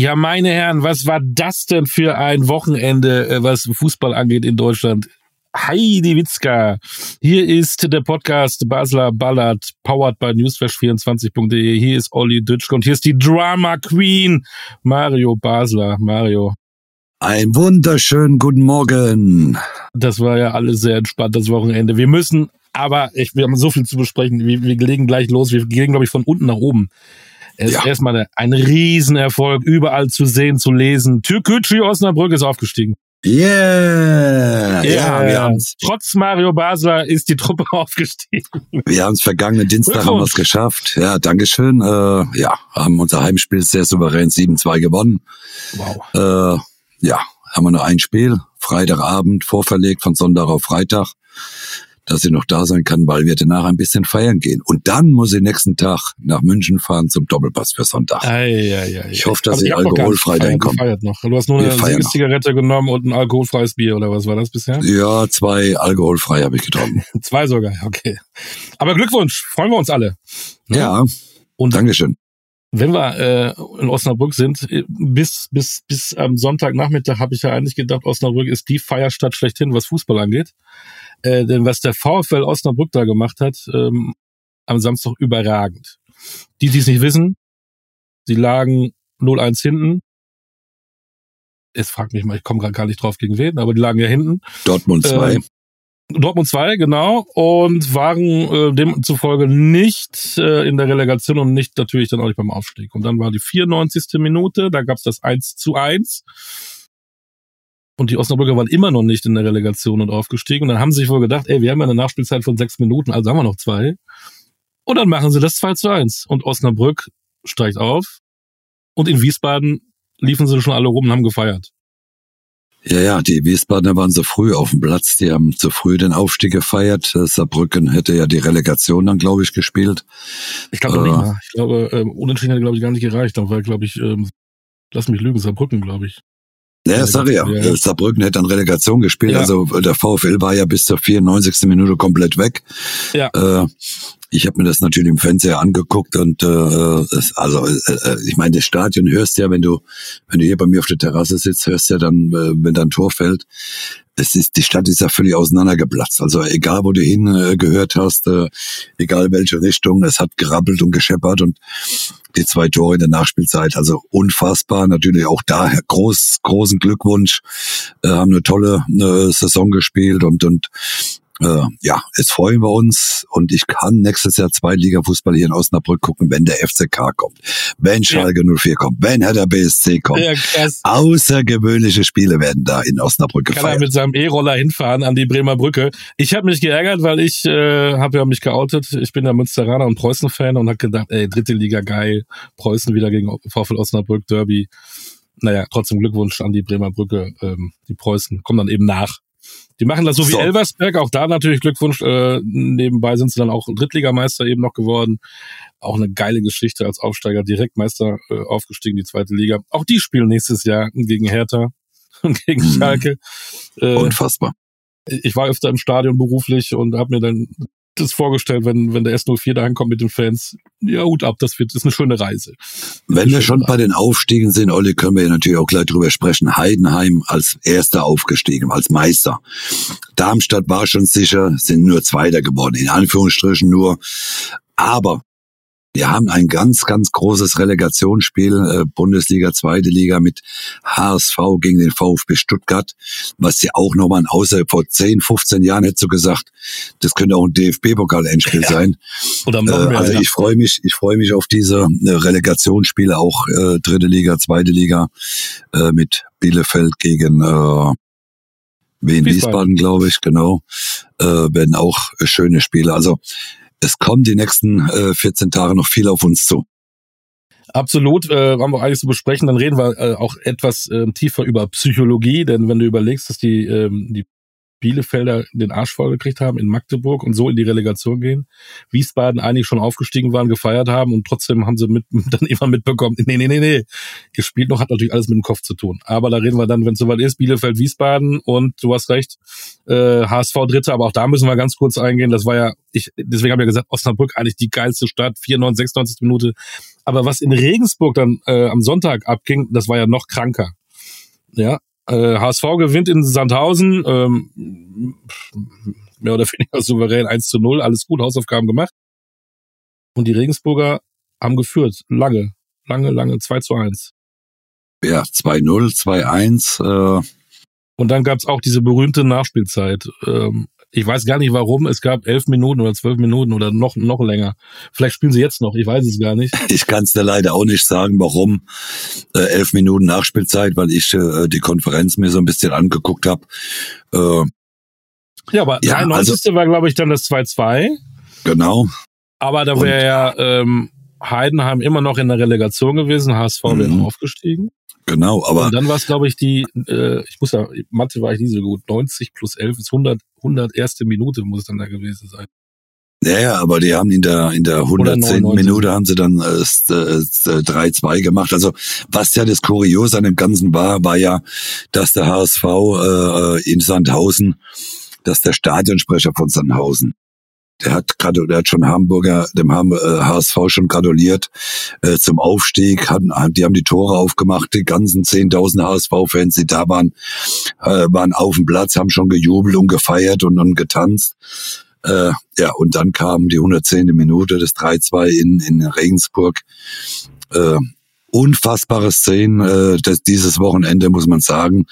Ja, meine Herren, was war das denn für ein Wochenende, äh, was Fußball angeht in Deutschland? Heidi Witzka. Hier ist der Podcast Basler Ballard, powered by newsflash24.de. Hier ist Olli Dütschke und hier ist die Drama Queen, Mario Basler. Mario, Ein wunderschönen guten Morgen. das war ja alles sehr entspannt, das Wochenende. Wir müssen, aber ich, wir haben so viel zu besprechen. Wir, wir legen gleich los. Wir gehen, glaube ich, von unten nach oben. Es ist Ja. erstmal ein Riesenerfolg, überall zu sehen, zu lesen. Türkgücü Osnabrück ist aufgestiegen. Yeah. Ja, wir haben's. Trotz Mario Basler ist die Truppe aufgestiegen. Wir haben's vergangenen Dienstag haben wir's geschafft. Ja, Dankeschön. Äh, ja, haben unser Heimspiel sehr souverän 7-2 gewonnen. Wow. Äh, ja, haben wir noch ein Spiel. Freitagabend vorverlegt von Sonntag auf Freitag, dass sie noch da sein kann, weil wir danach ein bisschen feiern gehen. Und dann muss sie nächsten Tag nach München fahren zum Doppelpass für Sonntag. Ei, ei, ei, Ich hoffe, dass sie alkoholfrei gefeiert noch. Du hast nur Wir eine. Siegeszigarette genommen und ein alkoholfreies Bier oder was war das bisher? Ja, zwei alkoholfrei habe ich getrunken. Zwei sogar, okay. Aber Glückwunsch, freuen wir uns alle. Ja, Und Dankeschön. wenn wir äh, in Osnabrück sind, äh, bis bis bis am Sonntagnachmittag habe ich ja eigentlich gedacht, Osnabrück ist die Feierstadt schlechthin, was Fußball angeht. Äh, denn was der VfL Osnabrück da gemacht hat, ähm, am Samstag überragend. Die, die es nicht wissen, sie lagen 0-1 hinten. Es fragt mich mal, ich komme gerade gar nicht drauf gegen wen, aber die lagen ja hinten. Dortmund 2. Ähm, Dortmund 2, genau, und waren äh, demzufolge nicht äh, in der Relegation und nicht natürlich dann auch nicht beim Aufstieg. Und dann war die 94. Minute, da gab's das 1 zu 1. Und die Osnabrücker waren immer noch nicht in der Relegation und aufgestiegen. Und dann haben sie sich wohl gedacht, ey, wir haben ja eine Nachspielzeit von sechs Minuten, also haben wir noch zwei. Und dann machen sie das 2 zu 1. Und Osnabrück steigt auf. Und in Wiesbaden liefen sie schon alle rum und haben gefeiert. Ja, ja, die Wiesbadener waren so früh auf dem Platz, die haben zu früh den Aufstieg gefeiert. Saarbrücken hätte ja die Relegation dann, glaube ich, gespielt. Ich glaube Äh. nicht mal. Ich glaube, ähm, unentschieden hätte, glaube ich, gar nicht gereicht. Dann war, glaube ich, ähm, lass mich lügen, Saarbrücken, glaube ich. Ja, sag ich ja. ja. Äh, Saarbrücken hätte dann Relegation gespielt. Ja. Also äh, der VfL war ja bis zur 94. Minute komplett weg. Ja. Äh, ich habe mir das natürlich im Fernseher angeguckt und äh, es, also äh, äh, ich meine, das Stadion hörst ja, wenn du wenn du hier bei mir auf der Terrasse sitzt, hörst ja dann, äh, wenn da ein Tor fällt. Es ist die Stadt ist ja völlig auseinandergeplatzt. Also egal, wo du hin äh, gehört hast, äh, egal welche Richtung, es hat gerappelt und gescheppert und die zwei Tore in der Nachspielzeit, also unfassbar. Natürlich auch da groß, großen Glückwunsch, äh, haben eine tolle äh, Saison gespielt und und äh, ja, es freuen wir uns und ich kann nächstes Jahr Zweitliga-Fußball hier in Osnabrück gucken, wenn der FCK kommt, wenn Schalke 04 kommt, wenn Herr der BSC kommt. Ja. Außergewöhnliche Spiele werden da in Osnabrück Kann er gefeiert. mit seinem E-Roller hinfahren an die Bremer Brücke. Ich habe mich geärgert, weil ich äh, habe ja mich geoutet. Ich bin ja Münsteraner und Preußen-Fan und habe gedacht, ey, dritte Liga geil, Preußen wieder gegen VfL Osnabrück, Derby. Naja, trotzdem Glückwunsch an die Bremer Brücke. Ähm, die Preußen kommen dann eben nach. Die machen das so wie So. Elversberg, auch da natürlich Glückwunsch. Äh, nebenbei sind sie dann auch Drittligameister eben noch geworden. Auch eine geile Geschichte als Aufsteiger, Direktmeister äh, aufgestiegen, die zweite Liga. Auch die spielen nächstes Jahr gegen Hertha und gegen Mhm. Schalke. Äh, Unfassbar. ich war öfter im Stadion beruflich und habe mir dann das vorgestellt, wenn, wenn der S04 da ankommt mit den Fans. Ja, Hut ab, das wird das ist eine schöne Reise. Wenn wir schon bei den Aufstiegen sind, Olli, können wir ja natürlich auch gleich drüber sprechen. Heidenheim als erster aufgestiegen, als Meister. Darmstadt war schon sicher, sind nur Zweiter geworden, in Anführungsstrichen nur. Aber wir haben ein ganz, ganz großes Relegationsspiel, äh, Bundesliga, zweite Liga mit HSV gegen den VfB Stuttgart, was ja auch nochmal, außer vor 10, 15 Jahren hättest du gesagt, das könnte auch ein DFB-Pokal-Endspiel sein. Oder Äh, noch mehr. also ja. ich freue mich, ich freue mich auf diese äh, Relegationsspiele, auch äh, dritte Liga, zweite Liga äh, mit Bielefeld gegen äh, Wien Wiesbaden. Wiesbaden, glaube ich, genau, äh, werden auch äh, schöne Spiele. Also es kommen die nächsten äh, 14 Tage noch viel auf uns zu. Absolut, äh, haben wir einiges zu besprechen. Dann reden wir äh, auch etwas äh, tiefer über Psychologie, denn wenn du überlegst, dass die, ähm, die Bielefelder den Arsch vollgekriegt haben in Magdeburg und so in die Relegation gehen. Wiesbaden eigentlich schon aufgestiegen waren, gefeiert haben und trotzdem haben sie mit, dann immer mitbekommen, nee, nee, nee, nee, ihr spielt noch, hat natürlich alles mit dem Kopf zu tun. Aber da reden wir dann, wenn es soweit ist, Bielefeld, Wiesbaden und du hast recht, äh, HSV Dritte, aber auch da müssen wir ganz kurz eingehen. Das war ja, ich, deswegen habe ich ja gesagt, Osnabrück eigentlich die geilste Stadt, 94, 96 Minute. Aber was in Regensburg dann äh, am Sonntag abging, das war ja noch kranker. Ja, HSV gewinnt in Sandhausen, ähm, mehr oder weniger souverän 1 zu 0, alles gut, Hausaufgaben gemacht. Und die Regensburger haben geführt, lange, lange, lange, 2 zu 1. Ja, 2-0, 2-1. Äh. Und dann gab's auch diese berühmte Nachspielzeit. Ähm, ich weiß gar nicht warum. Es gab elf Minuten oder zwölf Minuten oder noch, noch länger. Vielleicht spielen sie jetzt noch. Ich weiß es gar nicht. Ich kann es dir leider auch nicht sagen, warum. Äh, elf Minuten Nachspielzeit, weil ich äh, die Konferenz mir so ein bisschen angeguckt habe. Äh, ja, aber ja, 93. Also, war, glaube ich, dann das 2-2. Genau. Aber da wäre ja ähm, Heidenheim immer noch in der Relegation gewesen, HSV wäre mhm. aufgestiegen. Genau, aber. Und dann war es, glaube ich, die, äh, ich muss ja, Mathe war ich nie so gut, 90 plus 11 ist 100, 100 erste Minute muss es dann da gewesen sein. Ja, ja, aber die haben in der in der 110. Minute haben sie dann äh, äh, 3-2 gemacht. Also was ja das Kuriose an dem Ganzen war, war ja, dass der HSV äh, in Sandhausen, dass der Stadionsprecher von Sandhausen der hat gerade, der hat schon Hamburger, dem HSV äh, schon gratuliert äh, zum Aufstieg. Hat, die haben die Tore aufgemacht, die ganzen 10.000 HSV-Fans, die da waren, äh, waren auf dem Platz, haben schon gejubelt und gefeiert und, und getanzt. Äh, ja, und dann kam die 110. Minute, das 3-2 in, in Regensburg. Äh, unfassbare Szenen äh, das, dieses Wochenende, muss man sagen.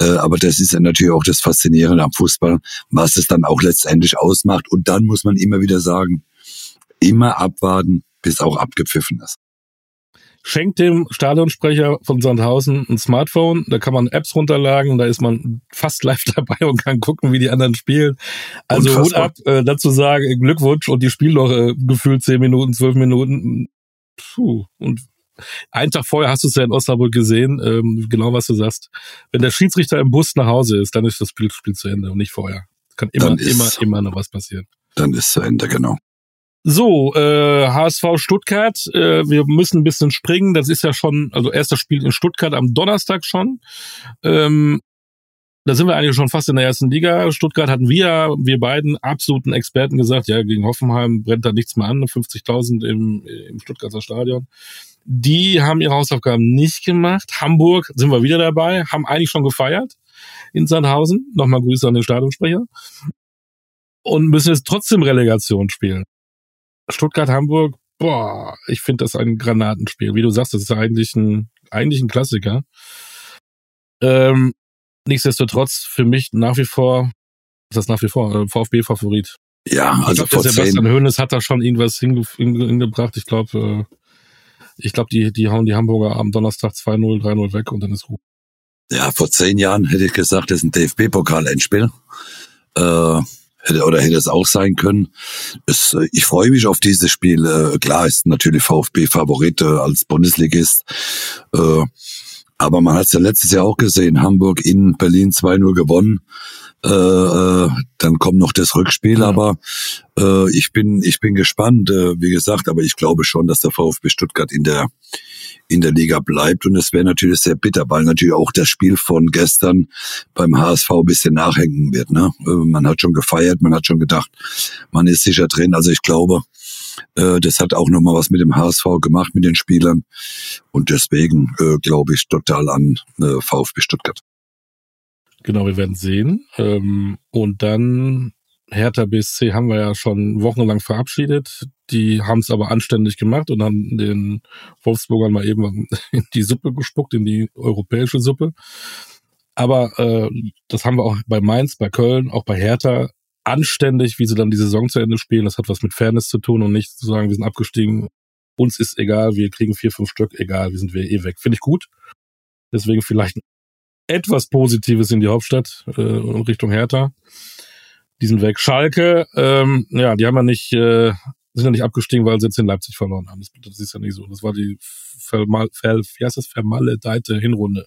Äh, aber das ist natürlich auch das Faszinierende am Fußball, was es dann auch letztendlich ausmacht. Und dann muss man immer wieder sagen, immer abwarten, bis auch abgepfiffen ist. Schenkt dem Stadionsprecher von Sandhausen ein Smartphone, da kann man Apps runterladen, da ist man fast live dabei und kann gucken, wie die anderen spielen. Also Unfassbar. Hut ab, äh, dazu sagen, Glückwunsch und die spielen noch äh, gefühlt zehn Minuten, zwölf Minuten. Puh. Und einen Tag vorher hast du es ja in Osnabrück gesehen, ähm, genau was du sagst. Wenn der Schiedsrichter im Bus nach Hause ist, dann ist das Spiel, zu Ende und nicht vorher. Kann immer, ist, immer, immer noch was passieren. Dann ist zu Ende, genau. So, äh, HSV Stuttgart, äh, wir müssen ein bisschen springen. Das ist ja schon, also erstes Spiel in Stuttgart am Donnerstag schon. Ähm, da sind wir eigentlich schon fast in der ersten Liga. Stuttgart hatten wir, wir beiden absoluten Experten gesagt, ja, gegen Hoffenheim brennt da nichts mehr an, 50.000 im, im Stuttgarter Stadion. Die haben ihre Hausaufgaben nicht gemacht. Hamburg sind wir wieder dabei, haben eigentlich schon gefeiert in Sandhausen. Nochmal Grüße an den Stadionsprecher. Und müssen jetzt trotzdem Relegation spielen. Stuttgart, Hamburg, boah, ich finde das ein Granatenspiel. Wie du sagst, das ist eigentlich ein, eigentlich ein Klassiker. Ähm, nichtsdestotrotz für mich nach wie vor, ist das nach wie vor äh, VfB-Favorit. Ja, also ich glaub, der Sebastian Hoeneß hat da schon irgendwas hinge hingebracht. Ich glaube, äh, ich glaube, die, die hauen die Hamburger am Donnerstag 2-0, 3-0 weg und dann ist gut. Ja, vor zehn Jahren hätte ich gesagt, das ist ein DFB-Pokal-Endspiel. Äh, hätte, oder hätte es auch sein können. Es, äh, ich freue mich auf dieses Spiel. Äh, klar ist natürlich VfB Favorit äh, als Bundesligist. Äh, aber man hat es ja letztes Jahr auch gesehen. Hamburg in Berlin 2-0 gewonnen. Äh, äh, dann kommt noch das Rückspiel, ja. aber äh, ich bin ich bin gespannt, äh, wie gesagt, aber ich glaube schon, dass der VfB Stuttgart in der in der Liga bleibt und es wäre natürlich sehr bitter, weil natürlich auch das Spiel von gestern beim HSV ein bisschen nachhängen wird. Ne? Äh, man hat schon gefeiert, man hat schon gedacht, man ist sicher drin. Also ich glaube, äh, das hat auch nochmal was mit dem HSV gemacht, mit den Spielern und deswegen äh, glaube ich total an äh, VfB Stuttgart. Genau, wir werden sehen. Ähm, und dann Hertha BSC haben wir ja schon wochenlang verabschiedet. Die haben es aber anständig gemacht und haben den Wolfsburgern mal eben in die Suppe gespuckt, in die europäische Suppe. Aber äh, das haben wir auch bei Mainz, bei Köln, auch bei Hertha anständig, wie sie dann die Saison zu Ende spielen. Das hat was mit Fairness zu tun und nicht zu sagen, wir sind abgestiegen. Uns ist egal, wir kriegen vier, fünf Stück, egal, wir sind wir eh weg. Finde ich gut. Deswegen vielleicht etwas Positives in die Hauptstadt äh, Richtung Hertha. Die sind weg. Schalke, ähm, ja, die haben ja nicht, äh, sind ja nicht abgestiegen, weil sie jetzt in Leipzig verloren haben. Das, das ist ja nicht so. Das war die Vermal, Ver, wie heißt das, vermaledeite Hinrunde.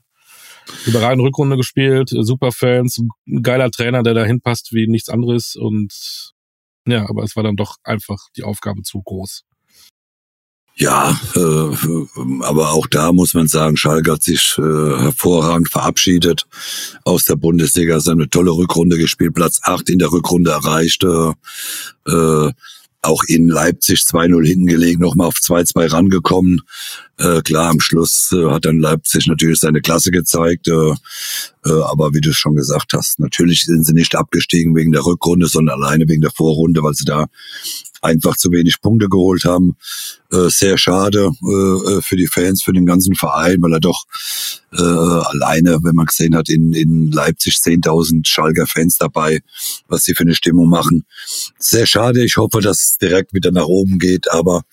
Überragende Rückrunde gespielt, super Fans, geiler Trainer, der da hinpasst wie nichts anderes und ja, aber es war dann doch einfach die Aufgabe zu groß. Ja, äh, aber auch da muss man sagen, Schalke hat sich äh, hervorragend verabschiedet aus der Bundesliga. Es hat eine tolle Rückrunde gespielt, Platz 8 in der Rückrunde erreicht. Äh, auch in Leipzig 2-0 hinten gelegen, nochmal auf 2-2 rangekommen. Äh, klar, am Schluss äh, hat dann Leipzig natürlich seine Klasse gezeigt. Äh, äh, aber wie du schon gesagt hast, natürlich sind sie nicht abgestiegen wegen der Rückrunde, sondern alleine wegen der Vorrunde, weil sie da einfach zu wenig Punkte geholt haben. Äh, sehr schade äh, für die Fans, für den ganzen Verein, weil er doch äh, alleine, wenn man gesehen hat, in, in Leipzig 10.000 Schalker Fans dabei, was sie für eine Stimmung machen. Sehr schade. Ich hoffe, dass es direkt wieder nach oben geht, aber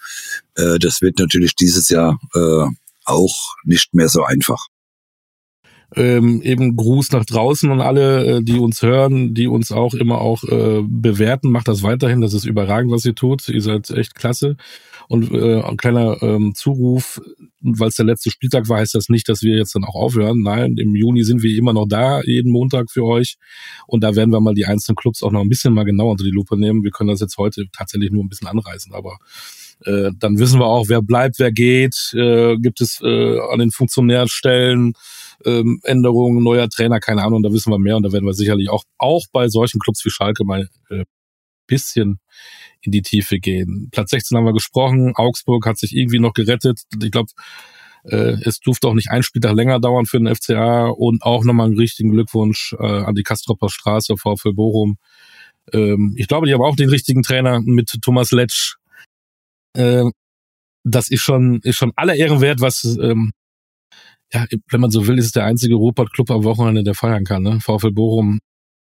äh, das wird natürlich dieses Jahr äh, auch nicht mehr so einfach ähm, eben Gruß nach draußen und alle, äh, die uns hören, die uns auch immer auch äh, bewerten, macht das weiterhin. Das ist überragend, was ihr tut. Ihr seid echt klasse. Und äh, ein kleiner ähm, Zuruf, weil es der letzte Spieltag war, heißt das nicht, dass wir jetzt dann auch aufhören. Nein, im Juni sind wir immer noch da, jeden Montag für euch. Und da werden wir mal die einzelnen Clubs auch noch ein bisschen mal genauer unter die Lupe nehmen. Wir können das jetzt heute tatsächlich nur ein bisschen anreißen, aber äh, dann wissen wir auch, wer bleibt, wer geht. Äh, gibt es äh, an den Funktionärstellen ähm, Änderungen, neuer Trainer, keine Ahnung, da wissen wir mehr und da werden wir sicherlich auch, auch bei solchen Clubs wie Schalke mal äh, bisschen in die Tiefe gehen. Platz 16 haben wir gesprochen, Augsburg hat sich irgendwie noch gerettet. Ich glaube, äh, es durfte auch nicht ein Spieltag länger dauern für den FCA und auch nochmal einen richtigen Glückwunsch äh, an die Kastropper Straße, VfL Bochum. Ähm, ich glaube, die haben auch den richtigen Trainer mit Thomas Letsch. Äh, das ist schon, ist schon aller Ehren wert, was ähm, ja, wenn man so will, ist es der einzige Ruhrpott-Club am Wochenende, der feiern kann. Ne? VfL Bochum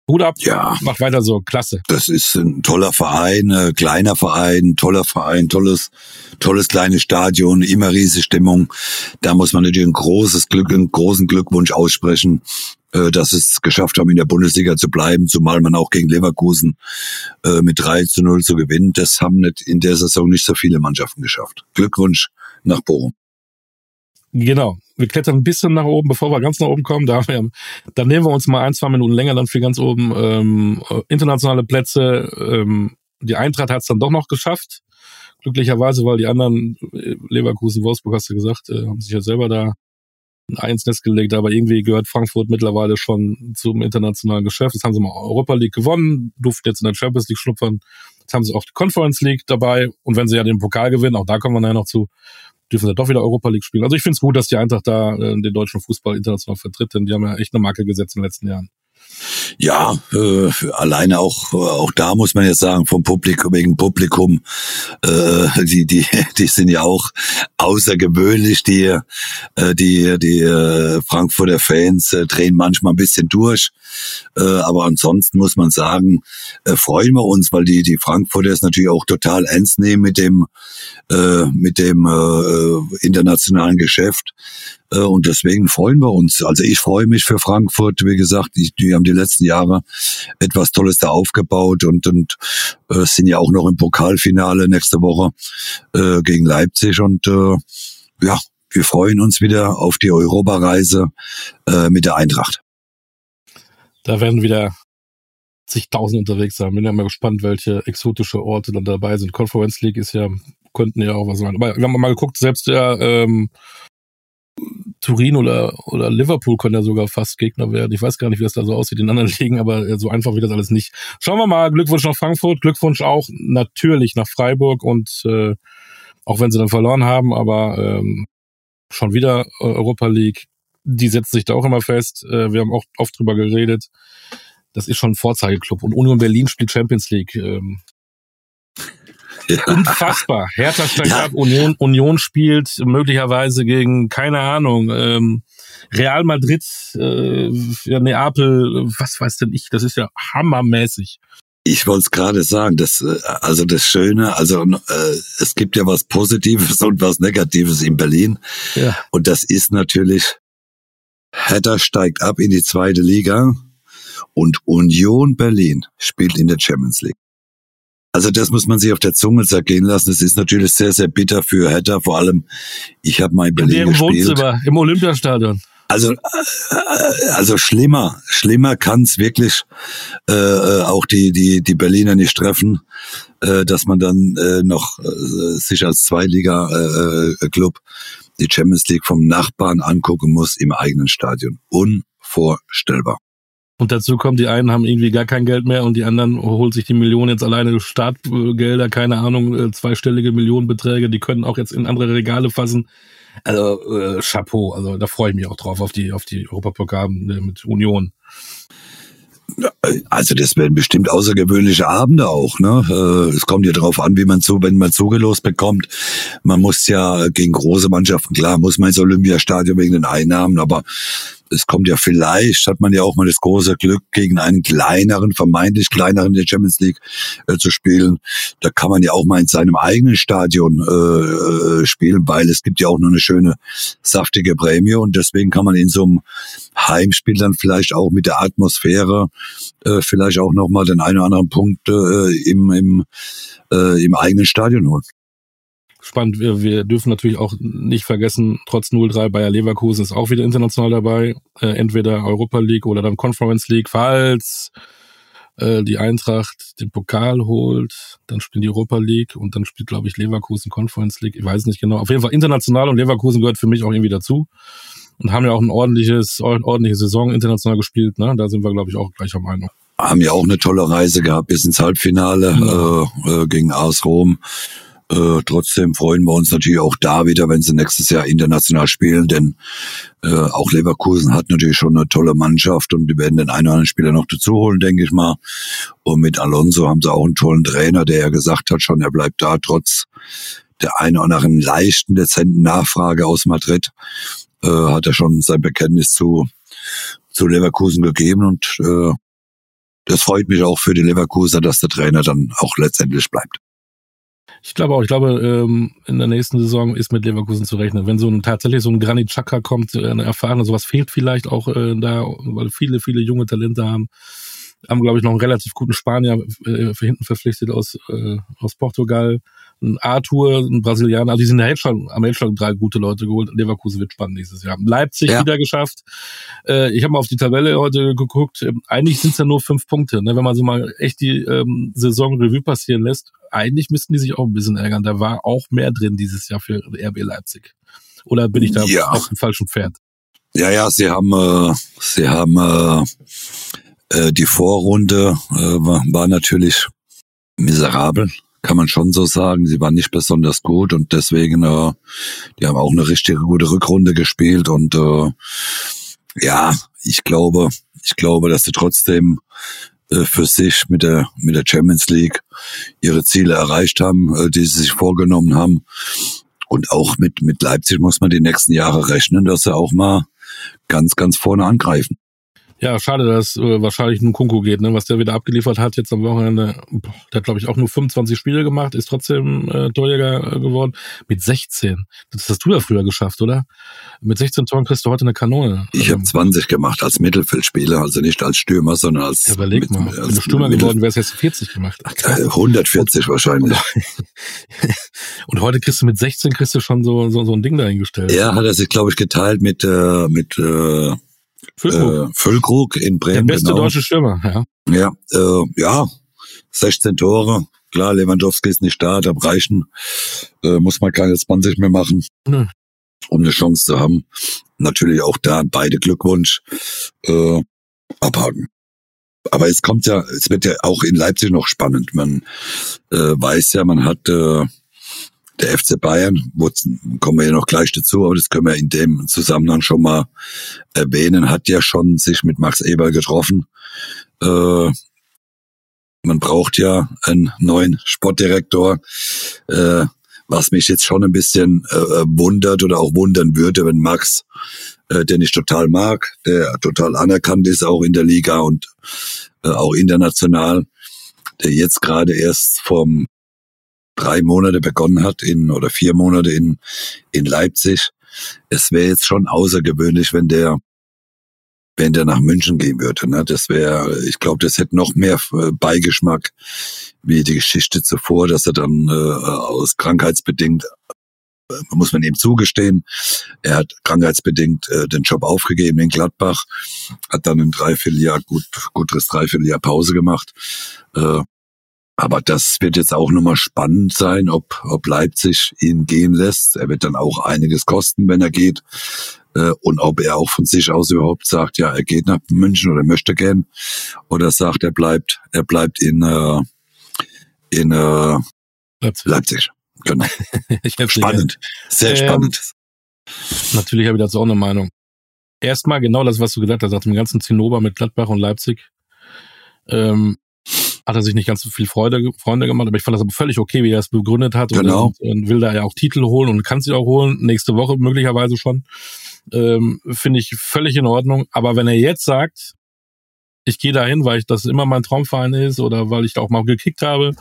Hut ab, ja, macht weiter so, klasse. Das ist ein toller Verein, äh, kleiner Verein, toller Verein, tolles, tolles kleines Stadion, immer riesige Stimmung. Da muss man natürlich ein großes Glück, einen großen Glückwunsch aussprechen, äh, dass es geschafft haben, in der Bundesliga zu bleiben, zumal man auch gegen Leverkusen äh, mit 3 zu 0 zu gewinnen. Das haben nicht in der Saison nicht so viele Mannschaften geschafft. Glückwunsch nach Bochum. Genau. Wir klettern ein bisschen nach oben, bevor wir ganz nach oben kommen. Da, wir, dann nehmen wir uns mal ein, zwei Minuten länger dann für ganz oben. Ähm, internationale Plätze. Ähm, die Eintracht hat es dann doch noch geschafft. Glücklicherweise, weil die anderen, äh, Leverkusen, Wolfsburg, hast du gesagt, äh, haben sich ja selber da ein Nest gelegt, aber irgendwie gehört Frankfurt mittlerweile schon zum internationalen Geschäft. Jetzt haben sie mal Europa League gewonnen, durften jetzt in der Champions League schnuppern. Jetzt haben sie auch die Conference League dabei und wenn sie ja den Pokal gewinnen, auch da kommen wir nachher noch zu, dürfen sie doch wieder Europa League spielen. Also ich finde es gut, dass die Eintracht da äh, den deutschen Fußball international vertritt, denn die haben ja echt eine Marke gesetzt in den letzten Jahren. Ja, äh, alleine auch auch da muss man jetzt sagen vom Publikum wegen Publikum, äh, die die die sind ja auch außergewöhnlich. Die äh, die die äh, Frankfurter Fans äh, drehen manchmal ein bisschen durch, äh, aber ansonsten muss man sagen, äh, freuen wir uns, weil die die Frankfurter es natürlich auch total ernst nehmen mit dem äh, mit dem internationalen Geschäft. Und deswegen freuen wir uns. Also ich freue mich für Frankfurt. Wie gesagt, die, die haben die letzten Jahre etwas Tolles da aufgebaut und, und äh, sind ja auch noch im Pokalfinale nächste Woche äh, gegen Leipzig. Und äh, ja, wir freuen uns wieder auf die Europareise äh, mit der Eintracht. Da werden wieder zigtausend unterwegs sein. Bin ja mal gespannt, welche exotische Orte dann dabei sind. Conference League ist ja, könnten ja auch was sein. Aber wir haben mal geguckt, selbst der ähm, Turin oder, oder Liverpool können ja sogar fast Gegner werden. Ich weiß gar nicht, wie das da so aussieht in anderen Ligen, aber so einfach wird das alles nicht. Schauen wir mal. Glückwunsch nach Frankfurt, Glückwunsch auch natürlich nach Freiburg und äh, auch wenn sie dann verloren haben, aber ähm, schon wieder Europa League, die setzt sich da auch immer fest. Äh, wir haben auch oft drüber geredet. Das ist schon ein Vorzeigeklub. Und Union Berlin spielt Champions League. Ähm, ja. Unfassbar. Hertha steigt ja. ab, Union, Union spielt möglicherweise gegen, keine Ahnung, ähm, Real Madrid, äh, Neapel, was weiß denn ich, das ist ja hammermäßig. Ich wollte es gerade sagen, das, äh, also das Schöne, also äh, es gibt ja was Positives und was Negatives in Berlin. Ja. Und das ist natürlich, Hertha steigt ab in die zweite Liga und Union Berlin spielt in der Champions League. Also das muss man sich auf der Zunge zergehen lassen. Das ist natürlich sehr, sehr bitter für Hertha. Vor allem, ich habe mal in Berlin in gespielt. Wohnzimmer, im Olympiastadion. Also, äh, also schlimmer, schlimmer kann's wirklich äh, äh, auch die die die Berliner nicht treffen, äh, dass man dann äh, noch äh, sich als Zweiliga äh, Club die Champions League vom Nachbarn angucken muss im eigenen Stadion. Unvorstellbar. Und dazu kommt, die einen haben irgendwie gar kein Geld mehr und die anderen holt sich die Millionen jetzt alleine Startgelder, keine Ahnung, äh, zweistellige Millionenbeträge, die können auch jetzt in andere Regale fassen. Also äh, Chapeau, also da freue ich mich auch drauf auf die auf die Europapokal mit Union. Also das werden bestimmt außergewöhnliche Abende auch. Ne? Äh, es kommt ja darauf an, wie man so, wenn man zugelost bekommt. Man muss ja gegen große Mannschaften, klar, muss man ins Olympiastadion wegen den Einnahmen, aber es kommt ja vielleicht, hat man ja auch mal das große Glück, gegen einen kleineren, vermeintlich kleineren der Champions League äh, zu spielen. Da kann man ja auch mal in seinem eigenen Stadion äh, äh, spielen, weil es gibt ja auch noch eine schöne, saftige Prämie und deswegen kann man in so einem Heimspiel dann vielleicht auch mit der Atmosphäre äh, vielleicht auch nochmal den einen oder anderen Punkt äh, im, im, äh, im eigenen Stadion holen spannend. Wir, wir dürfen natürlich auch nicht vergessen, trotz 0-3 Bayer Leverkusen ist auch wieder international dabei. Äh, entweder Europa League oder dann Conference League. Falls äh, die Eintracht den Pokal holt, dann spielen die Europa League und dann spielt, glaube ich, Leverkusen Conference League. Ich weiß nicht genau. Auf jeden Fall international und Leverkusen gehört für mich auch irgendwie dazu. Und haben ja auch ein ordentliches, ordentliche Saison international gespielt. Ne? Da sind wir, glaube ich, auch gleicher Meinung haben ja auch eine tolle Reise gehabt bis ins Halbfinale ja. äh, äh, gegen AS Rom. Äh, trotzdem freuen wir uns natürlich auch da wieder, wenn sie nächstes Jahr international spielen, denn äh, auch Leverkusen hat natürlich schon eine tolle Mannschaft und die werden den einen oder anderen Spieler noch dazu holen, denke ich mal. Und mit Alonso haben sie auch einen tollen Trainer, der ja gesagt hat schon, er bleibt da trotz der einen oder anderen leichten, dezenten Nachfrage aus Madrid, äh, hat er schon sein Bekenntnis zu, zu Leverkusen gegeben und äh, das freut mich auch für die Leverkuser, dass der Trainer dann auch letztendlich bleibt. Ich glaube auch, ich glaube, ähm, in der nächsten Saison ist mit Leverkusen zu rechnen. Wenn so ein tatsächlich so ein Granit Xhaka kommt, äh, eine erfahrene, sowas fehlt vielleicht auch äh, da, weil viele, viele junge Talente haben. Haben, glaube ich, noch einen relativ guten Spanier äh, hinten verpflichtet aus, äh, aus Portugal ein Arthur, ein Brasilianer, also die sind schon, am jetzt schon drei gute Leute geholt. Leverkusen wird spannend nächstes Jahr. Leipzig ja. wieder geschafft. Äh, ich habe mal auf die Tabelle heute geguckt. Ähm, eigentlich sind es ja nur fünf Punkte. Ne? Wenn man so mal echt die ähm, Saison Revue passieren lässt, eigentlich müssten die sich auch ein bisschen ärgern. Da war auch mehr drin dieses Jahr für RB Leipzig. Oder bin ich da ja. auf dem falschen Pferd? Ja, ja, sie haben, äh, sie haben äh, äh, die Vorrunde äh, war, war natürlich miserabel kann man schon so sagen. Sie waren nicht besonders gut und deswegen, äh, die haben auch eine richtig gute Rückrunde gespielt und äh, ja, ich glaube, ich glaube, dass sie trotzdem äh, für sich mit der mit der Champions League ihre Ziele erreicht haben, äh, die sie sich vorgenommen haben. Und auch mit mit Leipzig muss man die nächsten Jahre rechnen, dass sie auch mal ganz ganz vorne angreifen. Ja, schade, dass äh, wahrscheinlich nun Kunku geht, ne? was der wieder abgeliefert hat jetzt am Wochenende. Boah, der hat, glaube ich, auch nur 25 Spiele gemacht, ist trotzdem äh, Torjäger äh, geworden. Mit 16. Das hast du ja früher geschafft, oder? Mit 16 Toren kriegst du heute eine Kanone. Ich habe 20 gemacht als Mittelfeldspieler, also nicht als Stürmer, sondern als... Ja, überleg mal, mit, wenn du Stürmer Mittel geworden wärst, hättest du 40 gemacht. Ach, krass. 140 wahrscheinlich. Und heute kriegst du mit 16 kriegst du schon so, so, so ein Ding dahingestellt. Ja, hat er sich, glaube ich, geteilt mit, äh, mit äh, Füllkrug. Äh, Füllkrug in Bremen. Der beste genau. deutsche Stürmer, ja. Ja, äh, ja, 16 Tore. Klar, Lewandowski ist nicht da, da reichen, äh, muss man keine 20 mehr machen, Nö. um eine Chance zu haben. Natürlich auch da beide Glückwunsch äh, abhaken. Aber es kommt ja, es wird ja auch in Leipzig noch spannend. Man äh, weiß ja, man hat äh, der FC Bayern, wo kommen wir ja noch gleich dazu, aber das können wir in dem Zusammenhang schon mal erwähnen, hat ja schon sich mit Max Eber getroffen. Äh, man braucht ja einen neuen Sportdirektor, äh, was mich jetzt schon ein bisschen äh, wundert oder auch wundern würde, wenn Max, äh, den ich total mag, der total anerkannt ist, auch in der Liga und äh, auch international, der jetzt gerade erst vom drei Monate begonnen hat in oder vier Monate in, in Leipzig. Es wäre jetzt schon außergewöhnlich, wenn der wenn der nach München gehen würde. Ne? Das wäre, ich glaube, das hätte noch mehr äh, Beigeschmack wie die Geschichte zuvor, dass er dann äh, aus krankheitsbedingt äh, muss man ihm zugestehen, er hat krankheitsbedingt äh, den Job aufgegeben in Gladbach, hat dann ein Dreivierteljahr, gut, gutes Dreivierteljahr Pause gemacht. Äh, aber das wird jetzt auch nochmal spannend sein, ob, ob Leipzig ihn gehen lässt. Er wird dann auch einiges kosten, wenn er geht. Äh, und ob er auch von sich aus überhaupt sagt, ja, er geht nach München oder möchte gern. Oder sagt, er bleibt, er bleibt in, äh, in äh, Leipzig. Leipzig. Genau. spannend. Sehr ähm, spannend. Natürlich habe ich dazu auch eine Meinung. Erstmal genau das, was du gesagt hast, nach dem ganzen Zinnober mit Gladbach und Leipzig. Ähm, hat er sich nicht ganz so viel Freude, Freunde gemacht, aber ich fand das aber völlig okay, wie er es begründet hat genau. und, und will da ja auch Titel holen und kann sie auch holen, nächste Woche möglicherweise schon. Ähm, Finde ich völlig in Ordnung. Aber wenn er jetzt sagt, ich gehe dahin, weil ich das immer mein Traumverein ist oder weil ich da auch mal gekickt habe,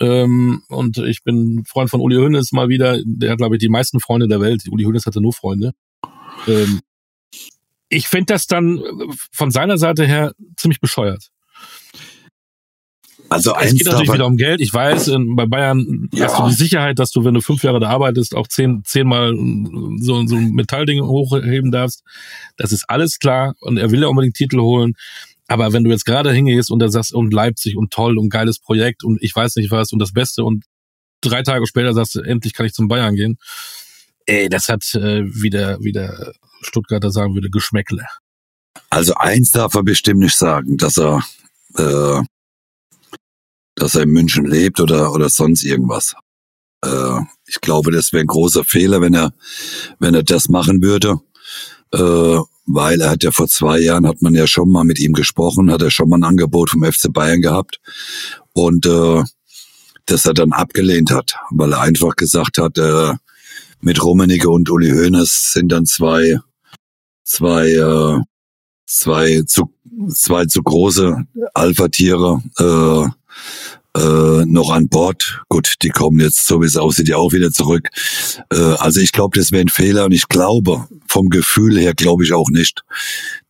ähm, und ich bin Freund von Uli Hoeneß mal wieder, der hat, glaube ich, die meisten Freunde der Welt. Uli Hoeneß hatte nur Freunde. Ähm, ich finde das dann von seiner Seite her ziemlich bescheuert. Also es geht natürlich wieder um Geld. Ich weiß, bei Bayern ja. hast du die Sicherheit, dass du, wenn du fünf Jahre da arbeitest, auch zehn, zehnmal so, so ein Metallding hochheben darfst. Das ist alles klar. Und er will ja unbedingt Titel holen. Aber wenn du jetzt gerade hingehst und da sagst, und Leipzig und toll und geiles Projekt und ich weiß nicht was und das Beste und drei Tage später sagst du, endlich kann ich zum Bayern gehen. Ey, das hat, äh, wie der, wie der Stuttgarter sagen würde, Geschmäckle. Also eins darf er bestimmt nicht sagen, dass er äh, dass er in München lebt oder, oder sonst irgendwas. Äh, ich glaube, das wäre ein großer Fehler, wenn er, wenn er das machen würde. Äh, weil er hat ja vor zwei Jahren, hat man ja schon mal mit ihm gesprochen, hat er schon mal ein Angebot vom FC Bayern gehabt. Und äh, das er dann abgelehnt hat, weil er einfach gesagt hat, äh, mit Rummenigge und Uli Hoeneß sind dann zwei, zwei, äh, zwei zu, zwei zu große Alpha-Tiere, äh, äh, noch an Bord. Gut, die kommen jetzt, so wie es aussieht, ja auch wieder zurück. Äh, also ich glaube, das wäre ein Fehler und ich glaube, vom Gefühl her glaube ich auch nicht,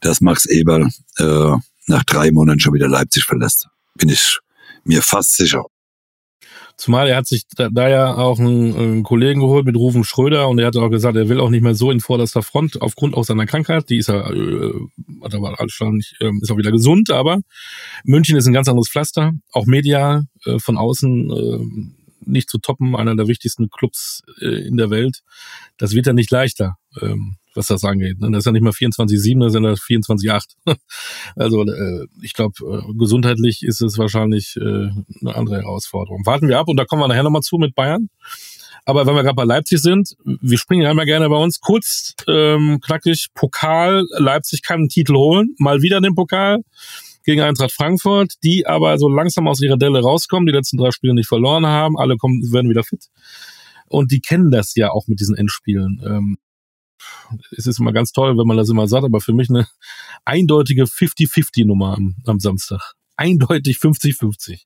dass Max Eberl äh, nach drei Monaten schon wieder Leipzig verlässt. Bin ich mir fast sicher. Zumal er hat sich da, da ja auch einen, einen, Kollegen geholt mit Rufen Schröder und er hat auch gesagt, er will auch nicht mehr so in vorderster Front aufgrund auch seiner Krankheit. Die ist ja, äh, hat aber alles schon nicht, äh, ist auch wieder gesund, aber München ist ein ganz anderes Pflaster, auch medial äh, von außen äh, nicht zu toppen, einer der wichtigsten Clubs äh, in der Welt. Das wird ja nicht leichter. Ähm, was das angeht. Ne? Das ist ja nicht mal 24-7, das sind ja 24-8. Also äh, ich glaube, äh, gesundheitlich ist es wahrscheinlich äh, eine andere Herausforderung. Warten wir ab und da kommen wir nachher nochmal zu mit Bayern. Aber wenn wir gerade bei Leipzig sind, wir springen ja immer gerne bei uns kurz, ähm, knackig, Pokal, Leipzig kann einen Titel holen, mal wieder den Pokal gegen Eintracht Frankfurt, die aber so langsam aus ihrer Delle rauskommen, die letzten drei Spiele nicht verloren haben, alle kommen, werden wieder fit. Und die kennen das ja auch mit diesen Endspielen. Ähm, es ist immer ganz toll, wenn man das immer sagt, aber für mich eine eindeutige 50-50-Nummer am, am Samstag. Eindeutig 50-50.